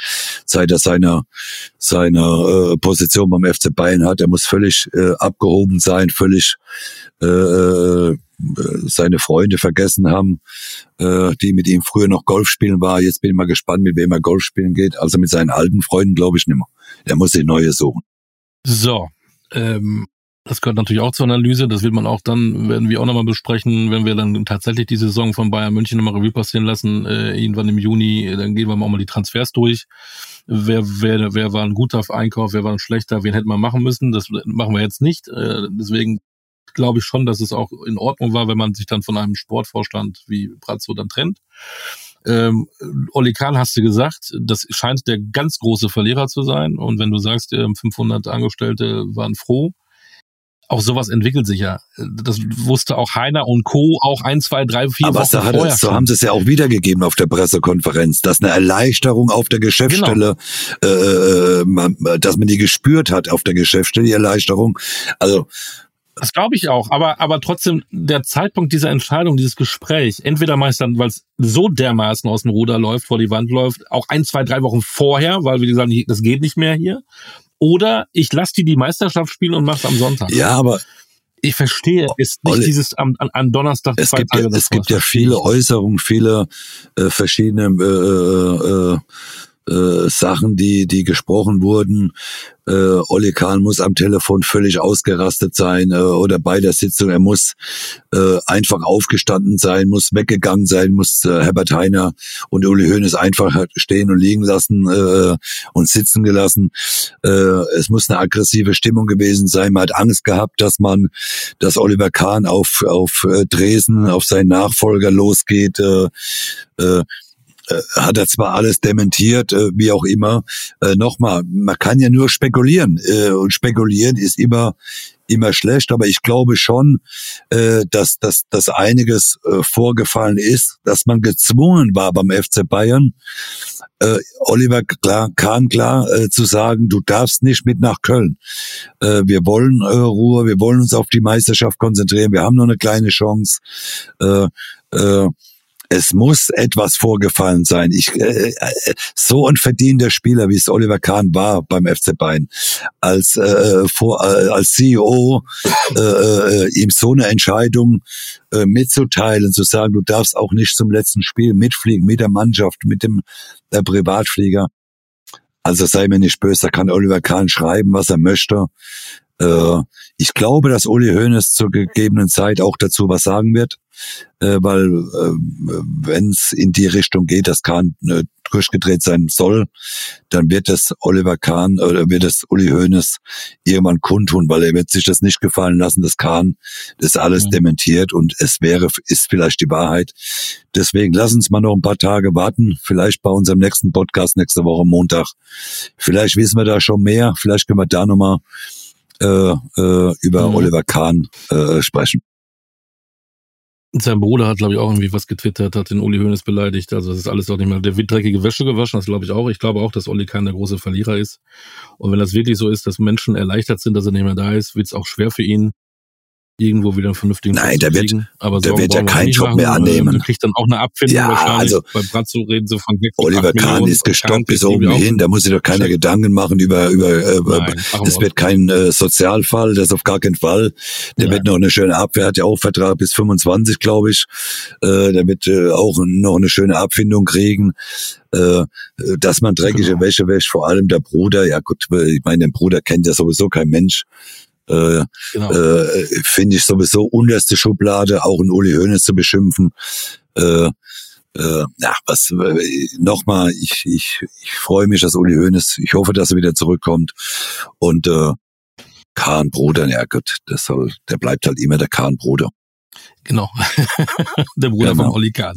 seit er seine seine äh, Position beim FC Bayern hat. Er muss völlig äh, abgehoben sein, völlig äh, äh seine Freunde vergessen haben, äh, die mit ihm früher noch Golf spielen war. Jetzt bin ich mal gespannt, mit wem er Golf spielen geht. Also mit seinen alten Freunden glaube ich nicht mehr. Er muss sich neue suchen. So, ähm, das gehört natürlich auch zur Analyse. Das wird man auch dann, werden wir auch nochmal besprechen, wenn wir dann tatsächlich die Saison von Bayern München nochmal Revue passieren lassen, äh, irgendwann im Juni, dann gehen wir auch mal die Transfers durch. Wer, wer, wer war ein guter Einkauf, wer war ein schlechter, wen hätte man machen müssen. Das machen wir jetzt nicht. Äh, deswegen glaube ich schon, dass es auch in Ordnung war, wenn man sich dann von einem Sportvorstand wie Brazzo dann trennt. Ähm, Oli Kahn hast du gesagt, das scheint der ganz große Verlierer zu sein. Und wenn du sagst, 500 Angestellte waren froh, auch sowas entwickelt sich ja. Das wusste auch Heiner und Co. auch ein, zwei, drei, vier Aber Wochen so, vorher. Es, so haben sie es ja auch wiedergegeben auf der Pressekonferenz, dass eine Erleichterung auf der Geschäftsstelle, genau. äh, man, dass man die gespürt hat auf der Geschäftsstelle, die Erleichterung. Also das glaube ich auch, aber, aber trotzdem, der Zeitpunkt dieser Entscheidung, dieses Gespräch, entweder meistern, weil es so dermaßen aus dem Ruder läuft, vor die Wand läuft, auch ein, zwei, drei Wochen vorher, weil wir sagen, das geht nicht mehr hier. Oder ich lasse die die Meisterschaft spielen und mach's am Sonntag. Ja, aber ich verstehe ist nicht Olli, dieses am, an Donnerstag es gibt Tage, ja, es gibt ja viele Äußerungen, viele äh, verschiedene äh, äh, äh, Sachen, die, die gesprochen wurden. Äh, Olli Kahn muss am Telefon völlig ausgerastet sein äh, oder bei der Sitzung. Er muss äh, einfach aufgestanden sein, muss weggegangen sein, muss äh, Herbert Heiner und Uli Hoeneß einfach stehen und liegen lassen äh, und sitzen gelassen. Äh, es muss eine aggressive Stimmung gewesen sein. Man hat Angst gehabt, dass man, dass Oliver Kahn auf, auf äh, Dresden, auf seinen Nachfolger losgeht. Äh, äh, äh, hat er zwar alles dementiert, äh, wie auch immer. Äh, Nochmal, man kann ja nur spekulieren äh, und spekulieren ist immer immer schlecht, aber ich glaube schon, äh, dass, dass, dass einiges äh, vorgefallen ist, dass man gezwungen war beim FC Bayern, äh, Oliver klar, Kahn klar äh, zu sagen, du darfst nicht mit nach Köln. Äh, wir wollen äh, Ruhe, wir wollen uns auf die Meisterschaft konzentrieren, wir haben noch eine kleine Chance. Äh, äh, es muss etwas vorgefallen sein. Ich, äh, äh, so ein verdienter Spieler, wie es Oliver Kahn war beim FC Bayern, als, äh, vor, äh, als CEO äh, äh, ihm so eine Entscheidung äh, mitzuteilen, zu sagen, du darfst auch nicht zum letzten Spiel mitfliegen mit der Mannschaft, mit dem äh, Privatflieger. Also sei mir nicht böse, da kann Oliver Kahn schreiben, was er möchte. Äh, ich glaube, dass Uli Hoeneß zur gegebenen Zeit auch dazu was sagen wird, äh, weil äh, wenn es in die Richtung geht, dass Kahn äh, durchgedreht sein soll, dann wird es Oliver Kahn oder wird es Uli Hoeneß irgendwann kundtun, weil er wird sich das nicht gefallen lassen, dass Kahn das alles mhm. dementiert und es wäre, ist vielleicht die Wahrheit. Deswegen lass uns mal noch ein paar Tage warten, vielleicht bei unserem nächsten Podcast nächste Woche Montag. Vielleicht wissen wir da schon mehr, vielleicht können wir da nochmal äh, äh, über mhm. Oliver Kahn äh, sprechen. Sein Bruder hat, glaube ich, auch irgendwie was getwittert, hat den Uli Hoeneß beleidigt. Also das ist alles doch nicht mehr. Der wird dreckige Wäsche gewaschen, das glaube ich auch. Ich glaube auch, dass Uli Kahn der große Verlierer ist. Und wenn das wirklich so ist, dass Menschen erleichtert sind, dass er nicht mehr da ist, wird es auch schwer für ihn, irgendwo wieder einen vernünftigen Nein, der wird, aber der wird ja keinen Job machen. mehr annehmen. Der kriegt dann auch eine Abfindung ja. Also, Bei Brazzo reden sie von Oliver Kahn ist gestoppt bis oben hin, da muss sich doch keiner Gedanken machen über, über, Nein, es wird kein äh, Sozialfall, das auf gar keinen Fall. Der Nein. wird noch eine schöne Abwehr, hat ja auch Vertrag bis 25, glaube ich. Äh, der wird äh, auch noch eine schöne Abfindung kriegen. Äh, dass man dreckige genau. Wäsche wäscht, vor allem der Bruder, ja gut, ich meine, den Bruder kennt ja sowieso kein Mensch äh, genau. äh, finde ich sowieso unterste Schublade, auch einen Uli Hoeneß zu beschimpfen. Äh, äh, ja, was äh, nochmal, ich, ich, ich freue mich, dass Uli Hoeneß, ich hoffe, dass er wieder zurückkommt. Und äh, Kahn Bruder, ja Gott, das soll, der bleibt halt immer der Kahn Bruder. Genau. der Bruder genau. von Olli Kahn.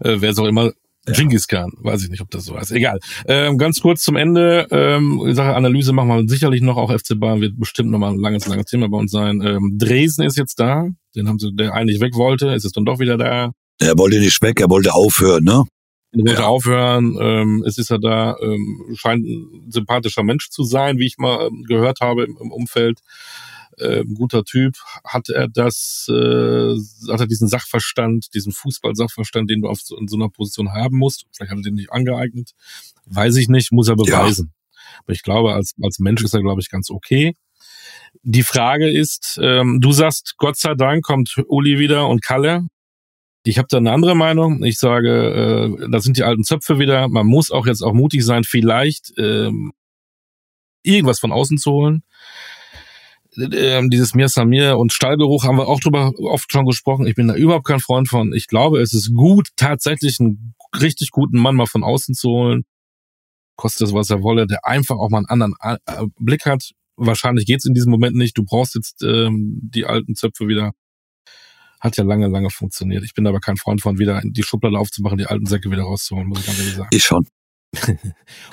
Äh, wer es auch immer ja. Genghis Khan, weiß ich nicht, ob das so heißt. Egal. Ähm, ganz kurz zum Ende. Ähm, Sache Analyse machen wir sicherlich noch. Auch FC Bayern wird bestimmt noch mal ein langes, langes Thema bei uns sein. Ähm, Dresden ist jetzt da. Den haben sie, der eigentlich weg wollte, ist es dann doch wieder da. Er wollte nicht weg, er wollte aufhören, ne? Er wollte ja. aufhören. Ähm, es ist er da, ähm, scheint ein sympathischer Mensch zu sein, wie ich mal ähm, gehört habe im, im Umfeld äh, guter Typ, hat er das, äh, hat er diesen Sachverstand, diesen Fußball-Sachverstand, den du auf so, in so einer Position haben musst. Vielleicht hat er den nicht angeeignet. Weiß ich nicht, muss er beweisen. Ja. Aber ich glaube, als, als Mensch ist er, glaube ich, ganz okay. Die Frage ist, ähm, du sagst, Gott sei Dank kommt Uli wieder und Kalle. Ich habe da eine andere Meinung. Ich sage, äh, da sind die alten Zöpfe wieder. Man muss auch jetzt auch mutig sein, vielleicht ähm, irgendwas von außen zu holen ähm, dieses Mir Samir und Stallgeruch haben wir auch drüber oft schon gesprochen. Ich bin da überhaupt kein Freund von. Ich glaube, es ist gut, tatsächlich einen richtig guten Mann mal von außen zu holen. Kostet es, was er wolle, der einfach auch mal einen anderen äh, Blick hat. Wahrscheinlich geht's in diesem Moment nicht. Du brauchst jetzt ähm, die alten Zöpfe wieder. Hat ja lange, lange funktioniert. Ich bin aber kein Freund von, wieder die Schublade aufzumachen, die alten Säcke wieder rauszuholen, muss ich ganz ehrlich sagen. Ich schon.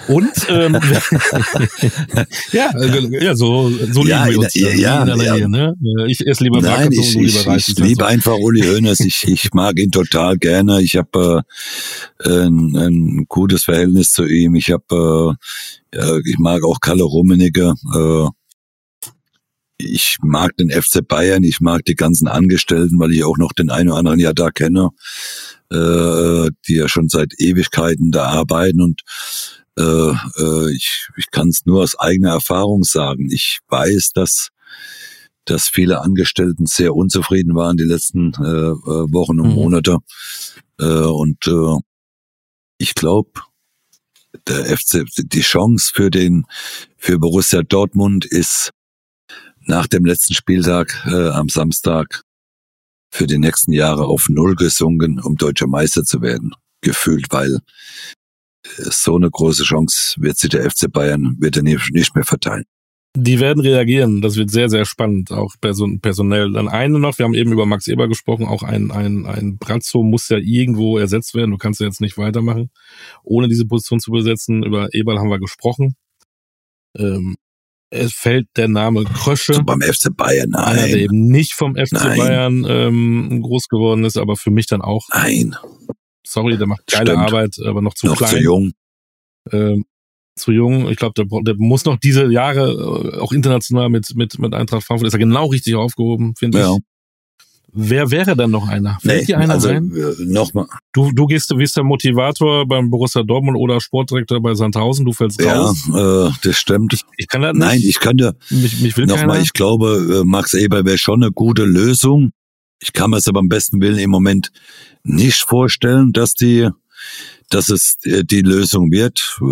Und ähm, ja, äh, ja, so, so lieben ja, wir uns. Ja, ja, ja, Nähe, ne? Ich esse lieber Nein, ich, ich, ich, ich liebe einfach Uli Hoeneß. Ich, ich mag ihn total gerne. Ich habe äh, ein, ein gutes Verhältnis zu ihm. Ich habe, äh, ich mag auch Kalle Rummenigge. Äh, ich mag den FC Bayern, ich mag die ganzen Angestellten, weil ich auch noch den einen oder anderen ja da kenne, äh, die ja schon seit Ewigkeiten da arbeiten und äh, äh, ich, ich kann es nur aus eigener Erfahrung sagen. Ich weiß, dass dass viele Angestellten sehr unzufrieden waren die letzten äh, äh Wochen und mhm. Monate. Äh, und äh, ich glaube, der FC, die Chance für den für Borussia Dortmund ist nach dem letzten Spieltag äh, am Samstag für die nächsten Jahre auf Null gesungen, um deutscher Meister zu werden, gefühlt, weil äh, so eine große Chance wird sich der FC Bayern wird er nicht mehr verteilen. Die werden reagieren. Das wird sehr, sehr spannend, auch person personell. Dann eine noch, wir haben eben über Max Eber gesprochen, auch ein, ein, ein Brazzo muss ja irgendwo ersetzt werden. Du kannst ja jetzt nicht weitermachen, ohne diese Position zu besetzen. Über Eberl haben wir gesprochen. Ähm, es fällt der Name Krösche. So beim FC Bayern, nein. Einer, der eben nicht vom FC nein. Bayern ähm, groß geworden ist, aber für mich dann auch. Nein. Sorry, der macht geile Stimmt. Arbeit, aber noch zu noch klein. zu jung. Ähm, zu jung. Ich glaube, der, der, muss noch diese Jahre äh, auch international mit, mit, mit Eintracht Frankfurt ist er genau richtig aufgehoben, finde ja. ich. Wer wäre denn noch einer? Fällt Nee, dir einer also rein? nochmal. Du, du gehst, du bist der Motivator beim Borussia Dortmund oder Sportdirektor bei Sandhausen, du fällst Ja, raus. äh, das stimmt. Ich, ich kann das nicht. Nein, ich könnte mich, mich will nochmal, ich glaube, äh, Max Eber wäre schon eine gute Lösung. Ich kann mir es aber am besten Willen im Moment nicht vorstellen, dass die, dass es äh, die Lösung wird, äh,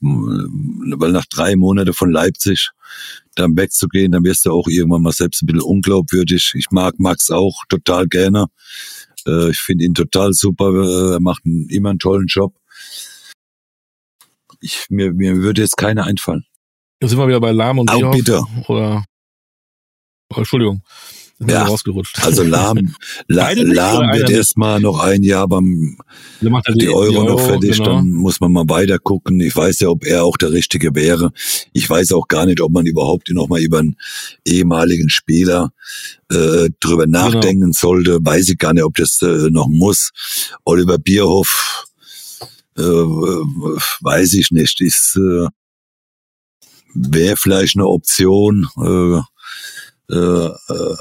weil nach drei Monaten von Leipzig dann wegzugehen, dann wirst du auch irgendwann mal selbst ein bisschen unglaubwürdig. Ich mag Max auch total gerne. Äh, ich finde ihn total super. äh, Er macht einen, immer einen tollen Job. Ich, mir, mir würde jetzt keiner einfallen. Jetzt sind wir wieder bei Lahm und Auch Bierhoff. bitte. Oder, oh, Entschuldigung. Ja, rausgerutscht. Also Lahm, La, Lahm wird erstmal noch ein Jahr beim Der macht ja die Euro, noch fertig, genau. dann muss man mal weiter gucken. Ich weiß ja, ob er auch der Richtige wäre. Ich weiß auch gar nicht, ob man überhaupt noch mal über einen ehemaligen Spieler äh, drüber Genau. nachdenken sollte. Weiß ich gar nicht, ob das äh, noch muss. Oliver Bierhoff, äh, weiß ich nicht. Ist äh, wäre vielleicht eine Option. Äh, äh, äh,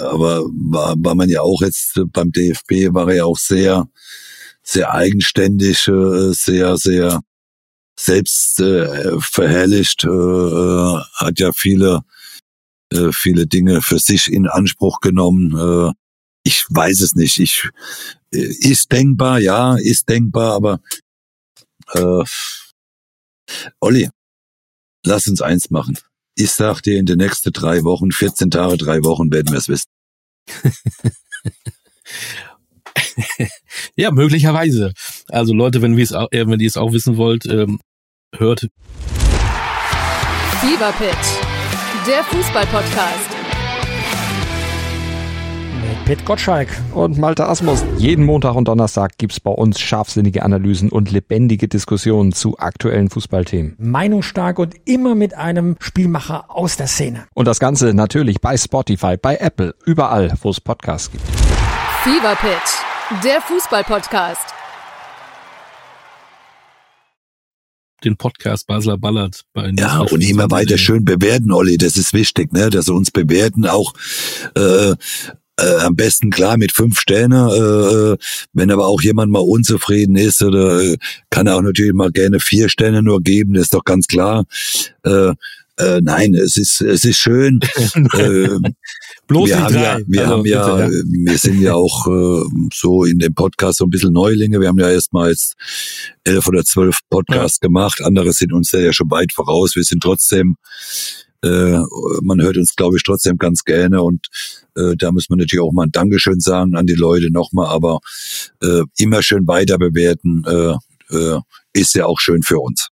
aber war, war man ja auch jetzt äh, beim DFB, war er ja auch sehr, sehr eigenständig, sehr, sehr selbst verherrlicht, hat ja viele, viele Dinge für sich in Anspruch genommen. Ich weiß es nicht. Ich ist denkbar, ja, ist denkbar, aber äh, Olli, lass uns eins machen. Ich sag dir, in den nächsten drei Wochen, 14 Tage, drei Wochen werden wir es wissen. Ja, möglicherweise. Also Leute, wenn, wir es auch, äh, wenn ihr es auch wissen wollt, ähm, hört Fever Pitch, der Fußballpodcast. Pit Gottschalk. Und Malte Asmus. Jeden Montag und Donnerstag gibt's bei uns scharfsinnige Analysen und lebendige Diskussionen zu aktuellen Fußballthemen. Meinungsstark und immer mit einem Spielmacher aus der Szene. Und das Ganze natürlich bei Spotify, bei Apple, überall, wo es Podcasts gibt. Fever Pitch, der Fußballpodcast. den Podcast Basler Ballard bei Ja, und immer 24. weiter schön bewerten, Olli. Das ist wichtig, ne? Dass sie uns bewerten, auch äh, äh, am besten klar mit fünf Sternen. Äh, wenn aber auch jemand mal unzufrieden ist, oder äh, kann er auch natürlich mal gerne vier Sterne nur geben, das ist doch ganz klar. Äh, äh, nein, es ist es ist schön. äh, Bloß wir haben drei. ja, wir Also, haben ja, bitte, äh, wir sind ja auch äh, so in dem Podcast so ein bisschen Neulinge. Wir haben ja erst mal jetzt elf oder zwölf Podcasts gemacht. Andere sind uns ja schon weit voraus. Wir sind trotzdem, äh, man hört uns, glaube ich, trotzdem ganz gerne und äh, da muss man natürlich auch mal ein Dankeschön sagen an die Leute nochmal, aber äh, immer schön weiter bewerten, äh, äh, ist ja auch schön für uns.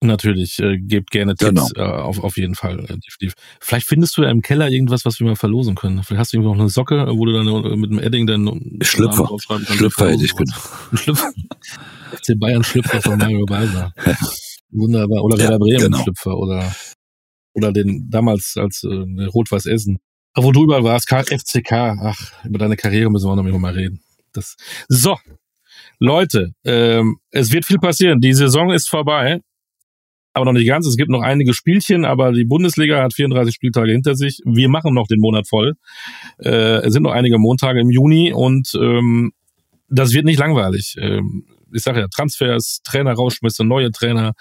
Natürlich, äh, gebt gerne Tipps Genau. äh, auf, auf jeden Fall. Definitiv. Vielleicht findest du ja im Keller irgendwas, was wir mal verlosen können. Vielleicht hast du irgendwo noch eine Socke, wo du dann mit dem Edding dann Schlüpfer. Schlüpfer hätte ich Ein Schlüpfer. FC Bayern Schlüpfer von Mario Basler. Wunderbar. Oder Ja, Werder Bremen genau. Schlüpfer oder oder den damals als äh, Rot-Weiß Essen. Aber wo du überall warst, FCK. Ach, über deine Karriere müssen wir noch mal reden. Das. So, Leute, ähm, es wird viel passieren. Die Saison ist vorbei aber noch nicht ganz. Es gibt noch einige Spielchen, aber die Bundesliga hat 34 Spieltage hinter sich. Wir machen noch den Monat voll. Äh, es sind noch einige Montage im Juni und ähm, das wird nicht langweilig. Ähm, ich sage ja, Transfers, Trainer-Rauschmisse, neue Trainer.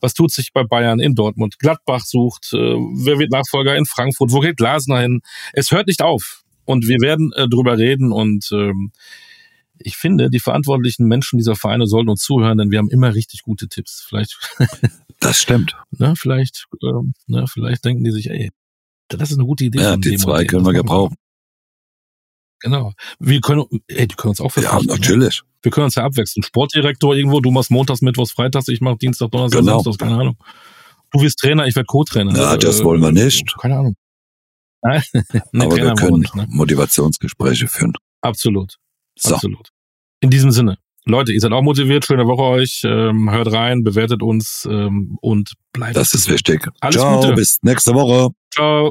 Was tut sich bei Bayern in Dortmund? Gladbach sucht. Äh, wer wird Nachfolger in Frankfurt? Wo geht Glasner hin? Es hört nicht auf. Und wir werden äh, drüber reden und ähm, ich finde, die verantwortlichen Menschen dieser Vereine sollten uns zuhören, denn wir haben immer richtig gute Tipps. Vielleicht Das stimmt. Ne, vielleicht, ähm, ne, vielleicht denken die sich, ey, das ist eine gute Idee. Ja, von die zwei können wir gebrauchen. Genau. Wir können, ey, die können uns auch Ja, verpflichten. ne? natürlich. Wir können uns ja abwechseln. Sportdirektor irgendwo, du machst montags, mittwochs, freitags, ich mach Dienstag, Donnerstag, Genau. Samstags, keine Ahnung. Du wirst Trainer, ich werde Co-Trainer. Äh, Ja, das wollen wir nicht. Keine Ahnung. Nein, Aber Trainer wir können nicht, ne? Motivationsgespräche führen. Absolut. So. Absolut. In diesem Sinne. Leute, ihr seid auch motiviert. Schöne Woche euch. Ähm, hört rein, bewertet uns ähm, und bleibt. Das ist wichtig. Alles Ciao, Gute. bis nächste Woche. Ciao.